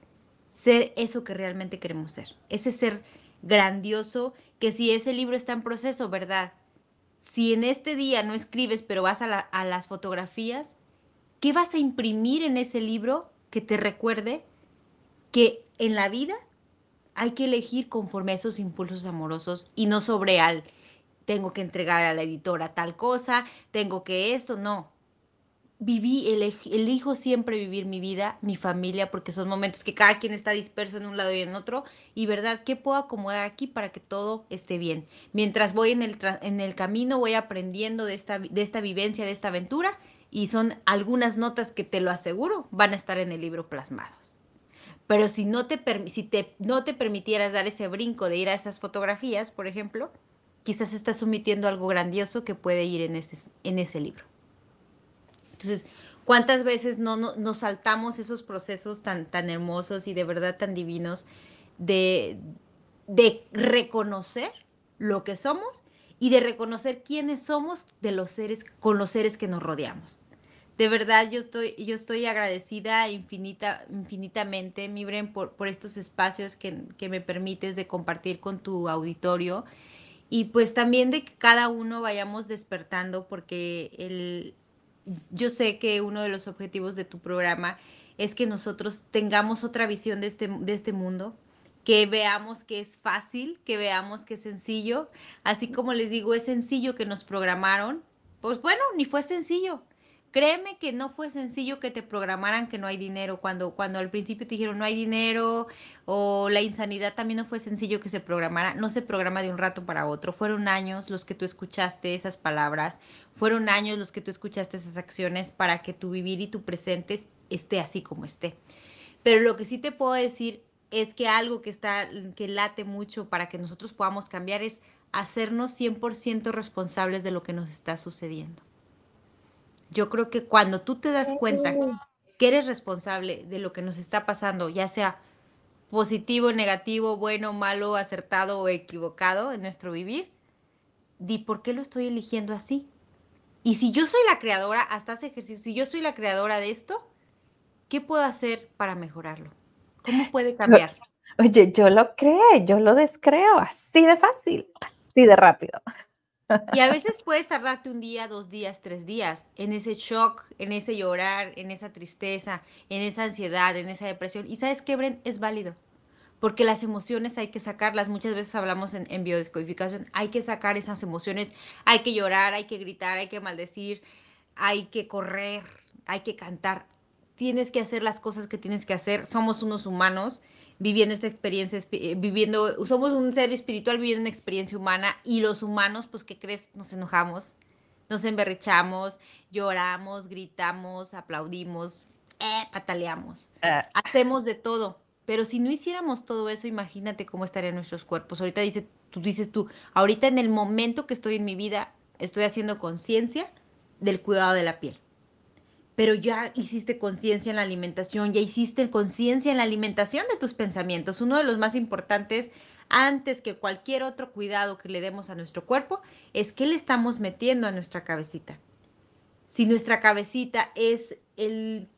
ser eso que realmente queremos ser. Ese ser grandioso que si ese libro está en proceso, ¿verdad? si en este día no escribes, pero vas a, las fotografías, ¿qué vas a imprimir en ese libro que te recuerde que en la vida hay que elegir conforme a esos impulsos amorosos y no sobre al tengo que entregar a la editora tal cosa, tengo que esto, no viví, elijo siempre vivir mi vida, mi familia, porque son momentos que cada quien está disperso en un lado y en otro, y verdad, ¿qué puedo acomodar aquí para que todo esté bien? Mientras voy en el, en el camino, voy aprendiendo de esta, de esta vivencia, de esta aventura, y son algunas notas que te lo aseguro, van a estar en el libro plasmados. Pero si no te, si te, no te permitieras dar ese brinco de ir a esas fotografías, por ejemplo, quizás estás omitiendo algo grandioso que puede ir en ese, en ese libro. Entonces, ¿cuántas veces no, nos saltamos esos procesos tan, tan hermosos y de verdad tan divinos de, de reconocer lo que somos y de reconocer quiénes somos de los seres, con los seres que nos rodeamos? De verdad, yo estoy, yo estoy agradecida infinita, infinitamente, Mibren, por, por estos espacios que, que me permites de compartir con tu auditorio y pues también de que cada uno vayamos despertando porque el, yo sé que uno de los objetivos de tu programa es que nosotros tengamos otra visión de este, de este mundo, que veamos que es fácil, que veamos que es sencillo. Así como les digo, es sencillo que nos programaron. Pues bueno, ni fue sencillo. Créeme que no fue sencillo que te programaran que no hay dinero. Cuando, cuando al principio te dijeron no hay dinero o la insanidad también no fue sencillo que se programara. No se programa de un rato para otro. Fueron años los que tú escuchaste esas palabras. Fueron años los que tú escuchaste esas acciones para que tu vivir y tu presente esté así como esté. Pero lo que sí te puedo decir es que algo que está que late mucho para que nosotros podamos cambiar es hacernos 100% responsables de lo que nos está sucediendo Yo creo que cuando tú te das cuenta que eres responsable de lo que nos está pasando, ya sea positivo, negativo, bueno, malo, acertado o equivocado en nuestro vivir, di por qué lo estoy eligiendo así. Y si yo soy la creadora, hasta ese ejercicio, si yo soy la creadora de esto, ¿qué puedo hacer para mejorarlo? ¿Cómo puede cambiar?
Oye, yo lo creo, yo lo descreo así de fácil, así de rápido.
Y a veces puedes tardarte un día, dos días, tres días en ese shock, en ese llorar, en esa tristeza, en esa ansiedad, en esa depresión. Y sabes qué, Bren, es válido. Porque las emociones hay que sacarlas. Muchas veces hablamos en, en biodescodificación, hay que sacar esas emociones, hay que llorar, hay que gritar, hay que maldecir, hay que correr, hay que cantar. Tienes que hacer las cosas que tienes que hacer. Somos unos humanos viviendo esta experiencia, eh, viviendo, somos un ser espiritual viviendo una experiencia humana y los humanos, pues, ¿qué crees? Nos enojamos, nos emberrechamos, lloramos, gritamos, aplaudimos, eh, pataleamos, ah. hacemos de todo. Pero si no hiciéramos todo eso, imagínate cómo estarían nuestros cuerpos. Ahorita dice, tú dices tú, ahorita en el momento que estoy en mi vida, estoy haciendo conciencia del cuidado de la piel pero ya hiciste conciencia en la alimentación, ya hiciste conciencia en la alimentación de tus pensamientos. Uno de los más importantes, antes que cualquier otro cuidado que le demos a nuestro cuerpo, es qué le estamos metiendo a nuestra cabecita. Si nuestra cabecita es el,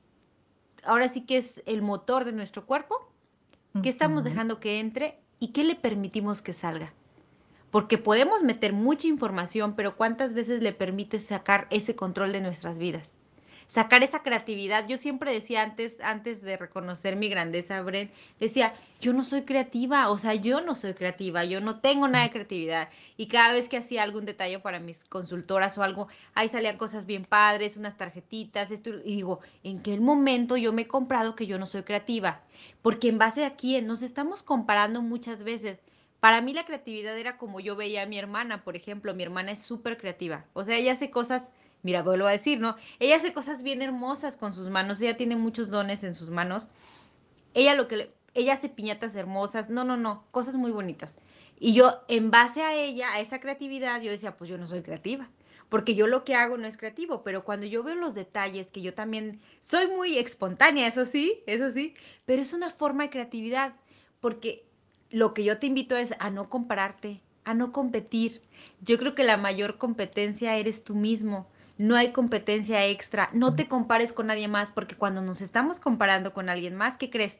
ahora sí que es el motor de nuestro cuerpo, ¿qué estamos dejando que entre y qué le permitimos que salga? Porque podemos meter mucha información, pero ¿cuántas veces le permites sacar ese control de nuestras vidas? Sacar esa creatividad. Yo siempre decía antes, antes de reconocer mi grandeza, Bren, decía, yo no soy creativa, o sea, yo no soy creativa, yo no tengo nada de creatividad. Y cada vez que hacía algún detalle para mis consultoras o algo, ahí salían cosas bien padres, unas tarjetitas, esto, y digo, ¿en qué momento yo me he comprado que yo no soy creativa? Porque en base a quién nos estamos comparando muchas veces. Para mí la creatividad era como yo veía a mi hermana, por ejemplo, mi hermana es súper creativa, o sea, ella hace cosas mira, vuelvo a decir, ¿no? Ella hace cosas bien hermosas con sus manos, ella tiene muchos dones en sus manos. Ella lo que ella hace piñatas hermosas, no, no, no, cosas muy bonitas. Y yo, en base a ella, a esa creatividad, yo decía, pues yo no soy creativa, porque yo lo que hago no es creativo, pero cuando yo veo los detalles, que yo también soy muy espontánea, eso sí, eso sí, pero es una forma de creatividad, porque lo que yo te invito es a no compararte, a no competir. Yo creo que la mayor competencia eres tú mismo no hay competencia extra, no te compares con nadie más, porque cuando nos estamos comparando con alguien más, ¿qué crees?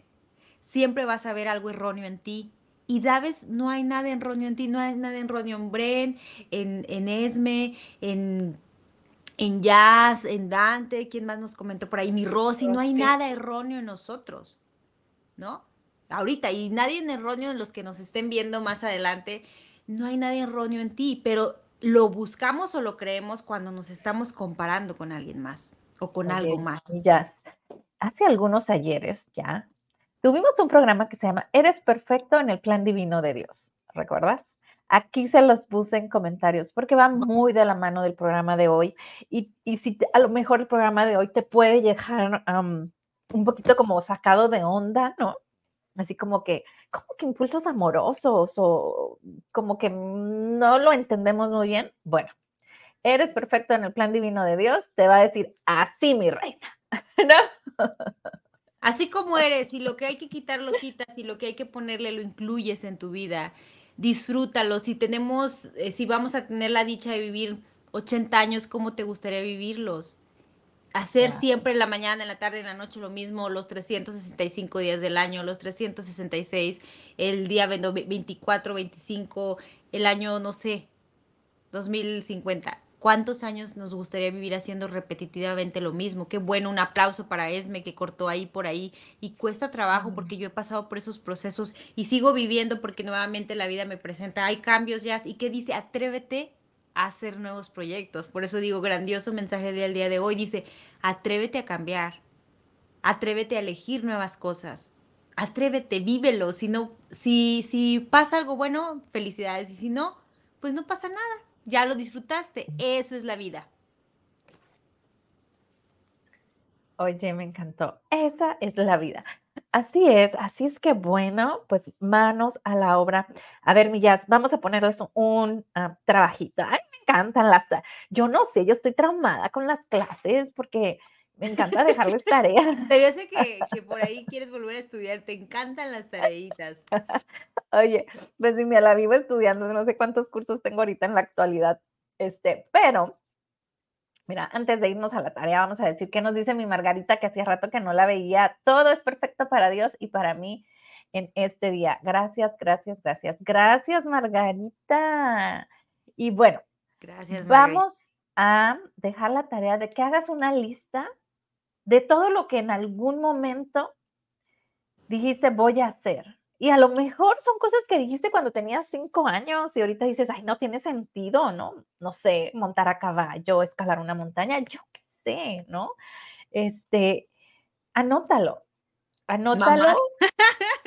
Siempre vas a ver algo erróneo en ti. Y Daves, no hay nada erróneo en ti, no hay nada erróneo en Bren, en, en Esme, en, en Jazz, en Dante, ¿quién más nos comentó por ahí? Mi Rosy, no hay nada erróneo en nosotros, ¿no? Ahorita, y nadie en erróneo en los que nos estén viendo más adelante, no hay nada erróneo en ti, pero lo buscamos o lo creemos cuando nos estamos comparando con alguien más o con algo más.
Ya, hace algunos ayeres ya tuvimos un programa que se llama Eres perfecto en el plan divino de Dios, ¿recuerdas? Aquí se los puse en comentarios porque va muy de la mano del programa de hoy y, si a lo mejor el programa de hoy te puede dejar un poquito como sacado de onda, ¿no? Así como que, como que impulsos amorosos o como que no lo entendemos muy bien. Bueno, eres perfecto en el plan divino de Dios, te va a decir, así mi reina, <laughs> ¿no?
Así como <laughs> eres, y lo que hay que quitar lo quitas, y lo que hay que ponerle lo incluyes en tu vida. Disfrútalo. Si tenemos, eh, si vamos a tener la dicha de vivir 80 años, ¿cómo te gustaría vivirlos? Hacer siempre en la mañana, en la tarde, en la noche lo mismo, los 365 días del año, los 366, el día 24, 25, el año, no sé, 2050. ¿Cuántos años nos gustaría vivir haciendo repetitivamente lo mismo? Qué bueno, un aplauso para Esme que cortó ahí por ahí. Y cuesta trabajo porque yo he pasado por esos procesos y sigo viviendo porque nuevamente la vida me presenta, hay cambios ya. ¿Y qué dice? Atrévete hacer nuevos proyectos. Por eso digo, grandioso mensaje del día de hoy. Dice, atrévete a cambiar, atrévete a elegir nuevas cosas, atrévete, vívelo. Si, no, si, si pasa algo bueno, felicidades. Y si no, pues no pasa nada. Ya lo disfrutaste. Eso es la vida.
Oye, me encantó. Esa es la vida. Así es, así es que bueno, pues manos a la obra. A ver, Millas, vamos a ponerles un ah, trabajito. Ay, me encantan las, yo no sé, yo estoy traumada con las clases porque me encanta dejarles tareas. <laughs>
Te sé que, que, por ahí quieres volver a estudiar, te encantan las tareitas. <laughs>
Oye, pues si me la vivo estudiando, no sé cuántos cursos tengo ahorita en la actualidad, este, pero Mira, antes de irnos a la tarea, vamos a decir qué nos dice mi Margarita, que hacía rato que no la veía. Todo es perfecto para Dios y para mí en este día. Gracias, gracias, gracias. Gracias, Margarita. Y bueno, gracias, vamos a dejar la tarea de que hagas una lista de todo lo que en algún momento dijiste voy a hacer. Y a lo mejor son cosas que dijiste cuando tenías cinco años y ahorita dices, ay, no tiene sentido, ¿no? No sé, montar a caballo, escalar una montaña, yo qué sé, ¿no? Este, anótalo, anótalo.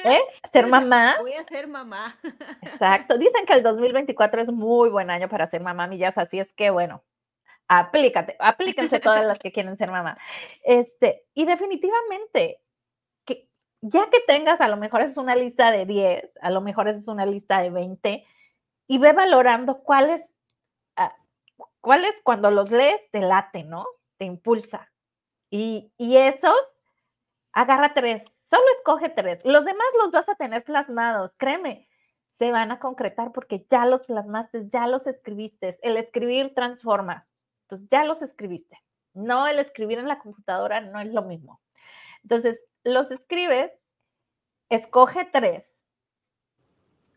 ¿Eh? Ser <laughs> mamá.
Voy a ser mamá. <laughs>
Exacto. Dicen que el 2024 es muy buen año para ser mamá, millas, así es que bueno, aplícate, aplíquense todas las que quieren ser mamá. Este, y definitivamente ya que tengas, a lo mejor es una lista de 10, a lo mejor es una lista de 20, y ve valorando cuáles, ah, cuáles cuando los lees te late, ¿no? Te impulsa. Y, y esos, agarra tres, solo escoge tres. Los demás los vas a tener plasmados, créeme, se van a concretar porque ya los plasmaste, ya los escribiste. El escribir transforma. Entonces, ya los escribiste. No, el escribir en la computadora no es lo mismo. Entonces, los escribes, escoge tres.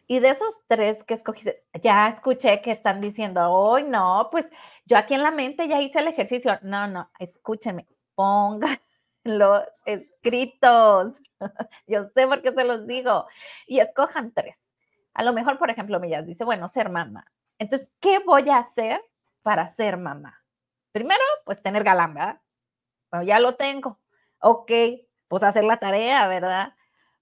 Y de esos tres que escogiste, ya escuché que están diciendo, hoy no, pues yo aquí en la mente ya hice el ejercicio. No, no, escúchenme, pongan <laughs> los escritos. <laughs> Yo sé por qué se los digo. Y escojan tres. A lo mejor, por ejemplo, Millas dice, bueno, ser mamá. Entonces, ¿qué voy a hacer para ser mamá? Primero, pues tener galán, ¿verdad? Bueno, ya lo tengo. Ok, pues hacer la tarea, ¿verdad?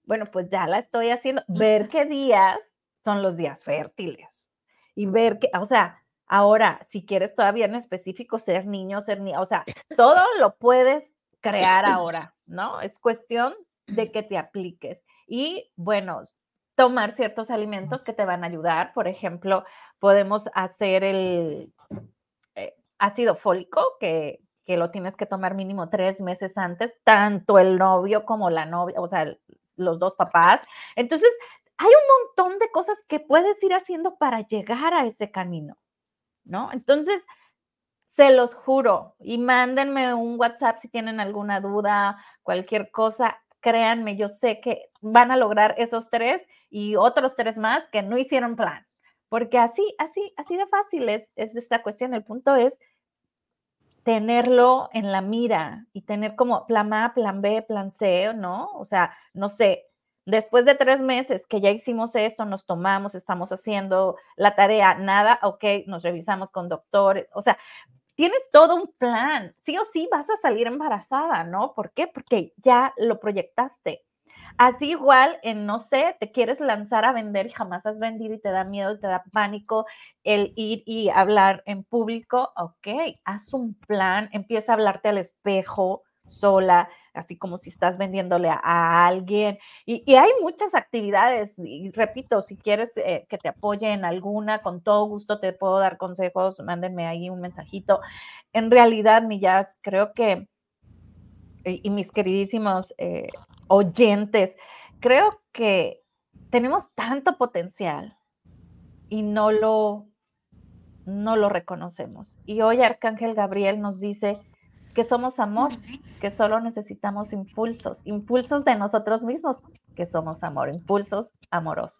Bueno, pues ya la estoy haciendo. Ver qué días son los días fértiles y ver que, o sea, ahora, si quieres todavía en específico ser niño, ser niño, o sea, todo lo puedes crear ahora, ¿no? Es cuestión de que te apliques. Y bueno, tomar ciertos alimentos que te van a ayudar. Por ejemplo, podemos hacer el eh, ácido fólico, que que lo tienes que tomar mínimo tres meses antes, tanto el novio como la novia, o sea, los dos papás. Entonces, hay un montón de cosas que puedes ir haciendo para llegar a ese camino, ¿no? Entonces, se los juro y mándenme un WhatsApp si tienen alguna duda, cualquier cosa. Créanme, yo sé que van a lograr esos tres y otros tres más que no hicieron plan, porque así, así, así de fácil es, es esta cuestión. El punto es tenerlo en la mira y tener como plan A, plan B, plan C, ¿no? O sea, no sé, después de tres meses que ya hicimos esto, nos tomamos, estamos haciendo la tarea, nada, ok, nos revisamos con doctores, o sea, tienes todo un plan, sí o sí vas a salir embarazada, ¿no? ¿Por qué? Porque ya lo proyectaste. Así igual, en no sé, te quieres lanzar a vender y jamás has vendido y te da miedo, te da pánico el ir y hablar en público, ok, haz un plan, empieza a hablarte al espejo sola, así como si estás vendiéndole a, alguien. Y, hay muchas actividades, y repito, si quieres eh, que te apoye en alguna, con todo gusto te puedo dar consejos, mándenme ahí un mensajito. En realidad, mi jazz, creo que, y, mis queridísimos eh, oyentes, creo que tenemos tanto potencial y no lo, no lo reconocemos. Y hoy Arcángel Gabriel nos dice que somos amor, que solo necesitamos impulsos, impulsos de nosotros mismos, que somos amor, impulsos amorosos.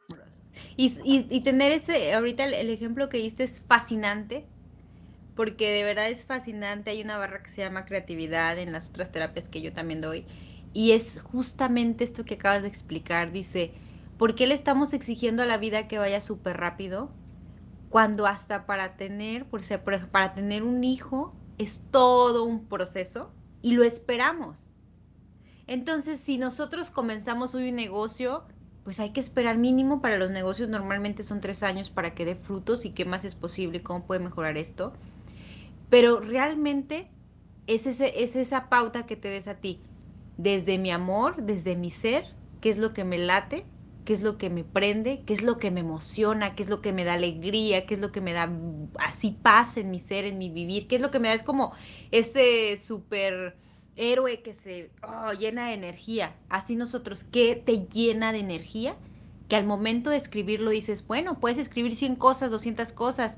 Y, tener ese, ahorita el, ejemplo que diste es fascinante, porque de verdad es fascinante. Hay una barra que se llama creatividad en las otras terapias que yo también doy, y es justamente esto que acabas de explicar. Dice, ¿por qué le estamos exigiendo a la vida que vaya súper rápido? Cuando hasta para tener, por para tener un hijo es todo un proceso y lo esperamos. Entonces, si nosotros comenzamos hoy un negocio, pues hay que esperar mínimo para los negocios, normalmente son tres años para que dé frutos y qué más es posible, cómo puede mejorar esto. Pero realmente es, es esa pauta que te des a ti desde mi amor, desde mi ser, qué es lo que me late, qué es lo que me prende, qué es lo que me emociona, qué es lo que me da alegría, qué es lo que me da así paz en mi ser, en mi vivir, qué es lo que me da, es como ese súper héroe que se oh, llena de energía. Así nosotros, ¿qué te llena de energía? Que al momento de escribirlo dices, bueno, puedes escribir 100 cosas, 200 cosas,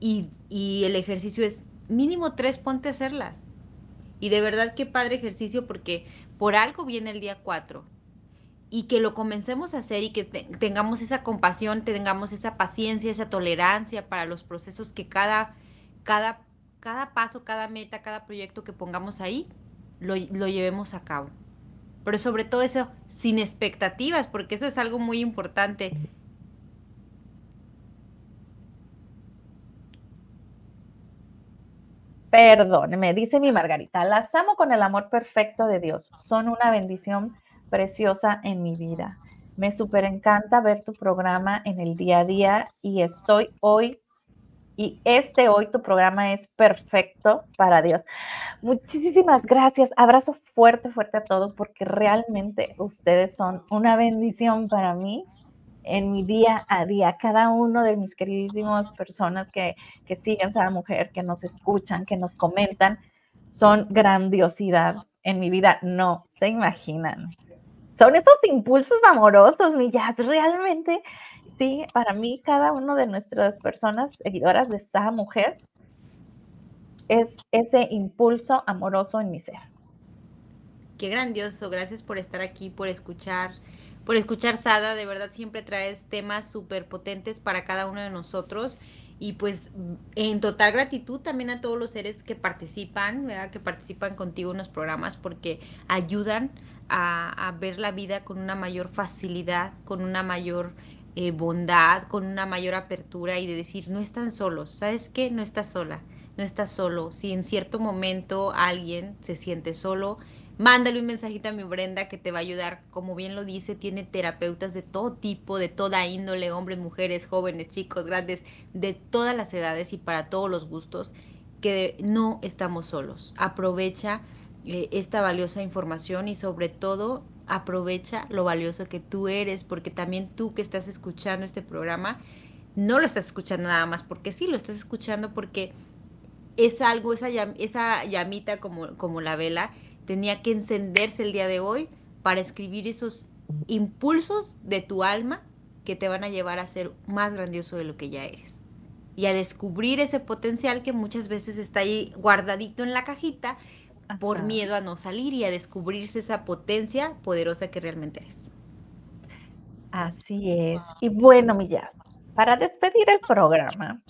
y, y el ejercicio es mínimo tres, ponte a hacerlas. Y de verdad qué padre ejercicio porque por algo viene el día 4 y que lo comencemos a hacer y que tengamos esa compasión, tengamos esa paciencia, esa tolerancia para los procesos que cada, cada, cada paso, cada meta, cada proyecto que pongamos ahí, lo, lo llevemos a cabo. Pero sobre todo eso, sin expectativas, porque eso es algo muy importante.
Perdón, me dice mi Margarita, las amo con el amor perfecto de Dios. Son una bendición preciosa en mi vida. Me súper encanta ver tu programa en el día a día y estoy hoy, y este hoy tu programa es perfecto para Dios. Muchísimas gracias. Abrazo fuerte, fuerte a todos porque realmente ustedes son una bendición para mí en mi día a día. Cada uno de mis queridísimas personas que, que siguen a la mujer, que nos escuchan, que nos comentan, son grandiosidad en mi vida. No se imaginan son estos impulsos amorosos, millas. Realmente, sí, para mí, cada uno de nuestras personas seguidoras de esta mujer es ese impulso amoroso en mi ser.
Qué grandioso, gracias por estar aquí, por escuchar, por escuchar Sada, de verdad siempre traes temas súper potentes para cada uno de nosotros y pues en total gratitud también a todos los seres que participan, que participan contigo en los programas porque ayudan a, ver la vida con una mayor facilidad, con una mayor eh, bondad, con una mayor apertura y de decir, no están solos, ¿sabes qué? No estás sola, no estás solo. Si en cierto momento alguien se siente solo, mándale un mensajito a mi Brenda que te va a ayudar. Como bien lo dice, tiene terapeutas de todo tipo, de toda índole, hombres, mujeres, jóvenes, chicos, grandes, de todas las edades y para todos los gustos, que no estamos solos. Aprovecha eh, esta valiosa información y sobre todo aprovecha lo valioso que tú eres, porque también tú que estás escuchando este programa, no lo estás escuchando nada más porque sí, lo estás escuchando porque es algo, esa, esa llamita como, como la vela, tenía que encenderse el día de hoy para escribir esos impulsos de tu alma que te van a llevar a ser más grandioso de lo que ya eres. Y a descubrir ese potencial que muchas veces está ahí guardadito en la cajita por miedo a no salir y a descubrirse esa potencia poderosa que realmente eres.
Así es. Y bueno, Millas, para despedir el programa,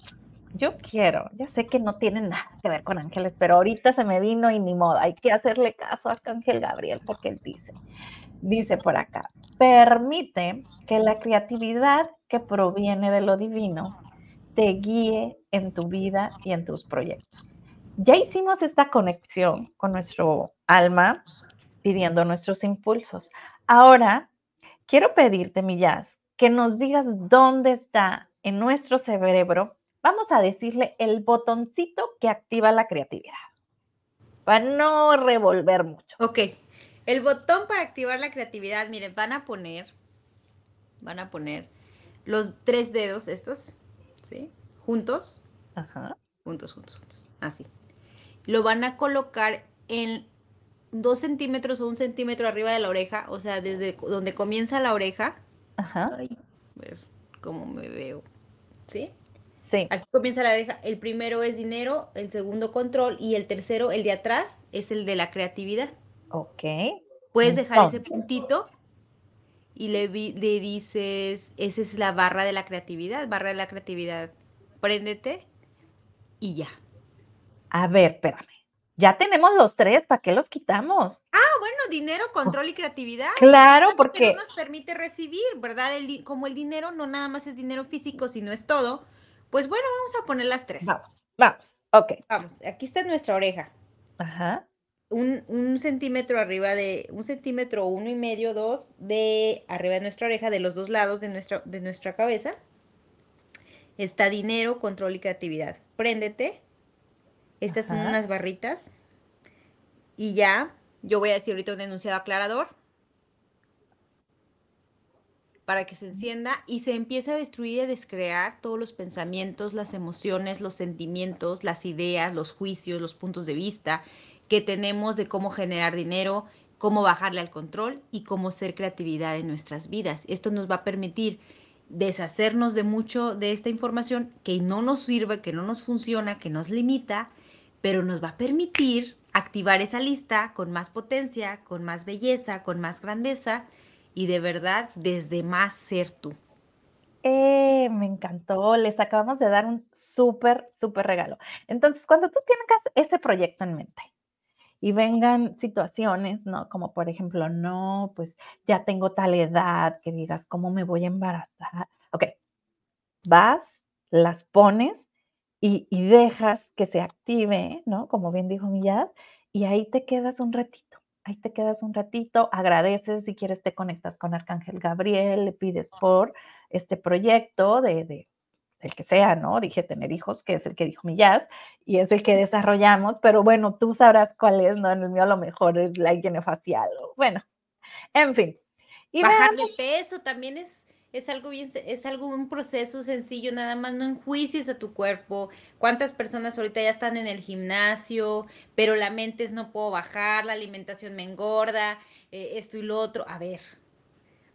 yo quiero, ya sé que no tiene nada que ver con ángeles, pero ahorita se me vino y ni modo, hay que hacerle caso a Ángel Gabriel porque él dice, dice por acá, permite que la creatividad que proviene de lo divino te guíe en tu vida y en tus proyectos. Ya hicimos esta conexión con nuestro alma pidiendo nuestros impulsos. Ahora, quiero pedirte, Millas, que nos digas dónde está en nuestro cerebro vamos a decirle el botoncito que activa la creatividad. Para no revolver mucho.
Ok. El botón para activar la creatividad, miren, van a poner, van a poner los tres dedos estos, ¿sí? Juntos. Ajá. Juntos, juntos, juntos. Así. Lo van a colocar en dos centímetros o un centímetro arriba de la oreja, o sea, desde donde comienza la oreja. Ajá. a ver cómo me veo. ¿Sí? Sí. Aquí comienza la oreja. El primero es dinero, el segundo control y el tercero, el de atrás, es el de la creatividad.
Ok.
Puedes dejar ese puntito y le, le dices, esa es la barra de la creatividad, barra de la creatividad. Préndete y ya.
A ver, espérame. Ya tenemos los tres, ¿para qué los quitamos?
Ah, bueno, dinero, control y creatividad.
Claro, porque...
No nos permite recibir, ¿verdad? El, como el dinero no nada más es dinero físico, sino es todo, pues bueno, vamos a poner las tres.
Vamos, vamos, ok.
Vamos, aquí está nuestra oreja. Ajá. Un, centímetro arriba de, un centímetro, uno y medio, dos, de arriba de nuestra oreja, de los dos lados de nuestra, de nuestra cabeza. Está dinero, control y creatividad. Préndete. Estas son unas barritas. Y ya, yo voy a decir ahorita un enunciado aclarador. Para que se encienda y se empiece a destruir y a descrear todos los pensamientos, las emociones, los sentimientos, las ideas, los juicios, los puntos de vista que tenemos de cómo generar dinero, cómo bajarle al control y cómo ser creatividad en nuestras vidas. Esto nos va a permitir deshacernos de mucho de esta información que no nos sirve, que no nos funciona, que nos limita, pero nos va a permitir activar esa lista con más potencia, con más belleza, con más grandeza y de verdad desde más ser tú.
Eh, me encantó, les acabamos de dar un súper, súper regalo. Entonces, cuando tú tienes ese proyecto en mente y vengan situaciones, ¿no? Como por ejemplo, no, pues ya tengo tal edad que digas, ¿cómo me voy a embarazar? Ok, vas, las pones y, y dejas que se active, ¿no? Como bien dijo Millas, y ahí te quedas un ratito ahí te quedas un ratito, agradeces, si quieres te conectas con Arcángel Gabriel, le pides por este proyecto de, de el que sea, ¿no? Dije tener hijos, que es el que dijo mi jazz, y es el que desarrollamos, pero bueno, tú sabrás cuál es, ¿no? En el mío a lo mejor es la higiene facial, bueno, en fin.
Y Bajar de peso también es es algo bien, es algo un proceso sencillo, nada más no enjuicies a tu cuerpo. ¿Cuántas personas ahorita ya están en el gimnasio, pero la mente es no puedo bajar, la alimentación me engorda, eh, esto y lo otro? A ver,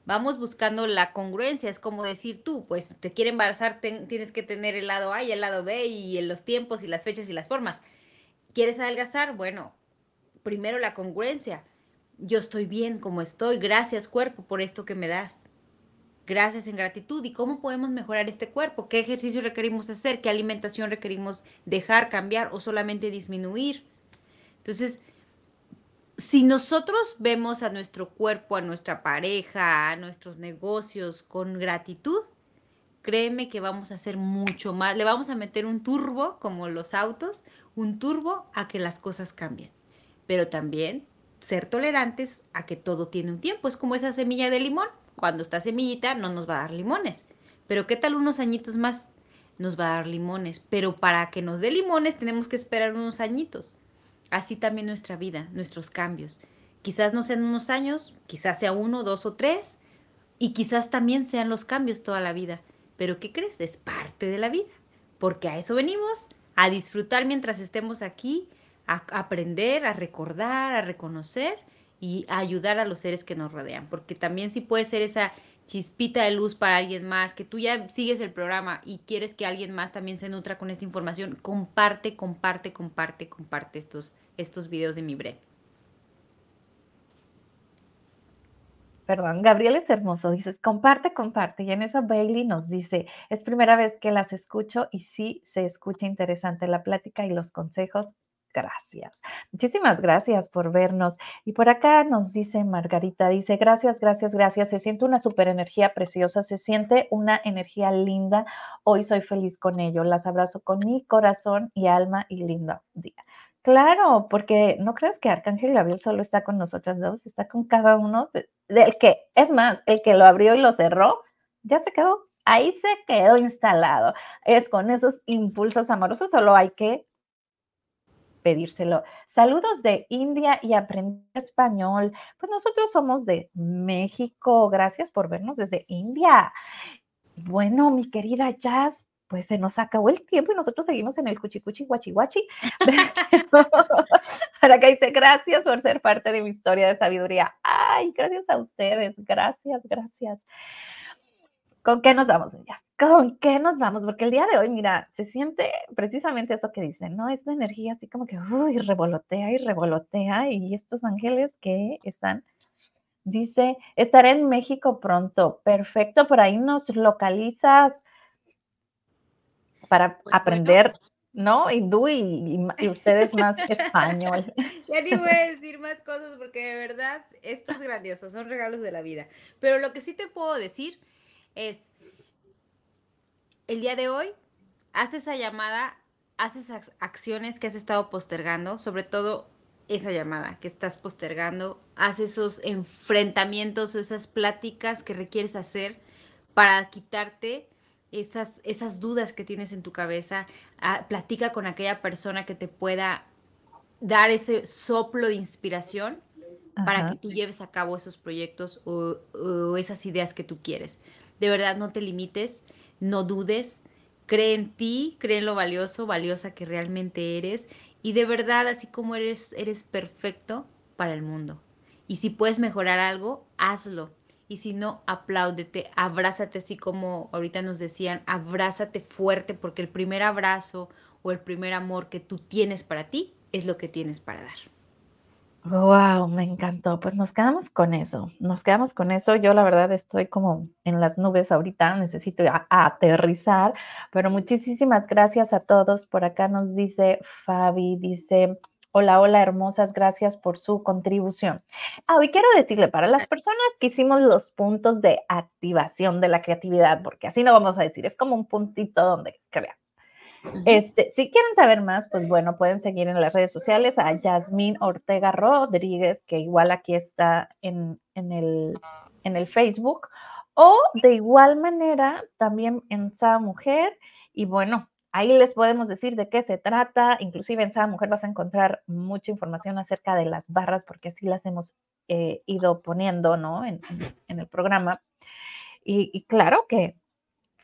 vamos buscando la congruencia, es como decir tú, pues te quiere embarazar, tienes que tener el lado A y el lado B y en los tiempos y las fechas y las formas. ¿Quieres adelgazar? Bueno, primero la congruencia. Yo estoy bien como estoy, gracias cuerpo por esto que me das gracias en gratitud y cómo podemos mejorar este cuerpo, qué ejercicio requerimos hacer, qué alimentación requerimos dejar, cambiar o solamente disminuir. Entonces, si nosotros vemos a nuestro cuerpo, a nuestra pareja, a nuestros negocios con gratitud, créeme que vamos a hacer mucho más, le vamos a meter un turbo, como los autos, un turbo a que las cosas cambien. Pero también ser tolerantes a que todo tiene un tiempo, es como esa semilla de limón cuando está semillita no nos va a dar limones. Pero ¿qué tal unos añitos más? Nos va a dar limones. Pero para que nos dé limones tenemos que esperar unos añitos. Así también nuestra vida, nuestros cambios. Quizás no sean unos años, quizás sea uno, dos o tres. Y quizás también sean los cambios toda la vida. Pero ¿qué crees? Es parte de la vida. Porque a eso venimos, a disfrutar mientras estemos aquí, a aprender, a recordar, a reconocer y ayudar a los seres que nos rodean, porque también si puede ser esa chispita de luz para alguien más, que tú ya sigues el programa y quieres que alguien más también se nutra con esta información, comparte, comparte, comparte, comparte estos, estos videos de mi bread.
Perdón, Gabriel es hermoso, dices, comparte, comparte. Y en eso Bailey nos dice, es primera vez que las escucho y sí se escucha interesante la plática y los consejos gracias. Muchísimas gracias por vernos. Y por acá nos dice Margarita, dice, gracias, gracias, gracias. Se siente una super energía preciosa, se siente una energía linda. Hoy soy feliz con ello. Las abrazo con mi corazón y alma y lindo día. Claro, porque no crees que Arcángel Gabriel solo está con nosotras dos, está con cada uno del que, es más, el que lo abrió y lo cerró, ya se quedó, ahí se quedó instalado. Es con esos impulsos amorosos, solo hay que pedírselo. Saludos de India y aprender español. Pues nosotros somos de México. Gracias por vernos desde India. Bueno, mi querida Jazz, pues se nos acabó el tiempo y nosotros seguimos en el cuchicuchi guachi guachi. <laughs> Para que dice, gracias por ser parte de mi historia de sabiduría. Ay, gracias a ustedes. Gracias, gracias. ¿Con qué nos vamos, niñas? ¿Con qué nos vamos? Porque el día de hoy, mira, se siente precisamente eso que dicen, ¿no? Esta energía así como que, uy, revolotea y revolotea y estos ángeles que están, dice, estaré en México pronto. Perfecto, por ahí nos localizas para pues aprender, ¿no? Hindú y, y, ustedes más <laughs> español.
Ya ni voy a decir más cosas porque de verdad esto es grandioso, son regalos de la vida. Pero lo que sí te puedo decir es, el día de hoy, haz esa llamada, haz esas acciones que has estado postergando, sobre todo esa llamada que estás postergando, haz esos enfrentamientos o esas pláticas que requieres hacer para quitarte esas, esas dudas que tienes en tu cabeza, ah, platica con aquella persona que te pueda dar ese soplo de inspiración para que tú lleves a cabo esos proyectos o, esas ideas que tú quieres. De verdad, no te limites, no dudes, cree en ti, cree en lo valioso, valiosa que realmente eres y de verdad, así como eres, eres perfecto para el mundo. Y si puedes mejorar algo, hazlo. Y si no, apláudete, abrázate así como ahorita nos decían, abrázate fuerte porque el primer abrazo o el primer amor que tú tienes para ti es lo que tienes para dar.
Wow, me encantó. Pues nos quedamos con eso. Nos quedamos con eso. Yo la verdad estoy como en las nubes ahorita, necesito aterrizar, pero muchísimas gracias a todos. Por acá nos dice Fabi, dice, hola, hola hermosas, gracias por su contribución. Ah, y quiero decirle, para las personas que hicimos los puntos de activación de la creatividad, porque así no vamos a decir, es como un puntito donde crean este, si quieren saber más, pues bueno, pueden seguir en las redes sociales a Yasmín Ortega Rodríguez, que igual aquí está en, el, en el Facebook, o de igual manera también en Sada Mujer. Y bueno, ahí les podemos decir de qué se trata. Inclusive en Sada Mujer vas a encontrar mucha información acerca de las barras, porque así las hemos eh, ido poniendo, ¿no? En, el programa. y claro que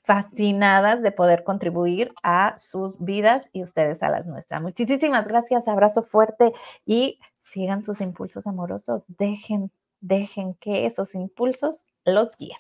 fascinadas de poder contribuir a sus vidas y ustedes a las nuestras. Muchísimas gracias, abrazo fuerte y sigan sus impulsos amorosos. Dejen, dejen que esos impulsos los guíen.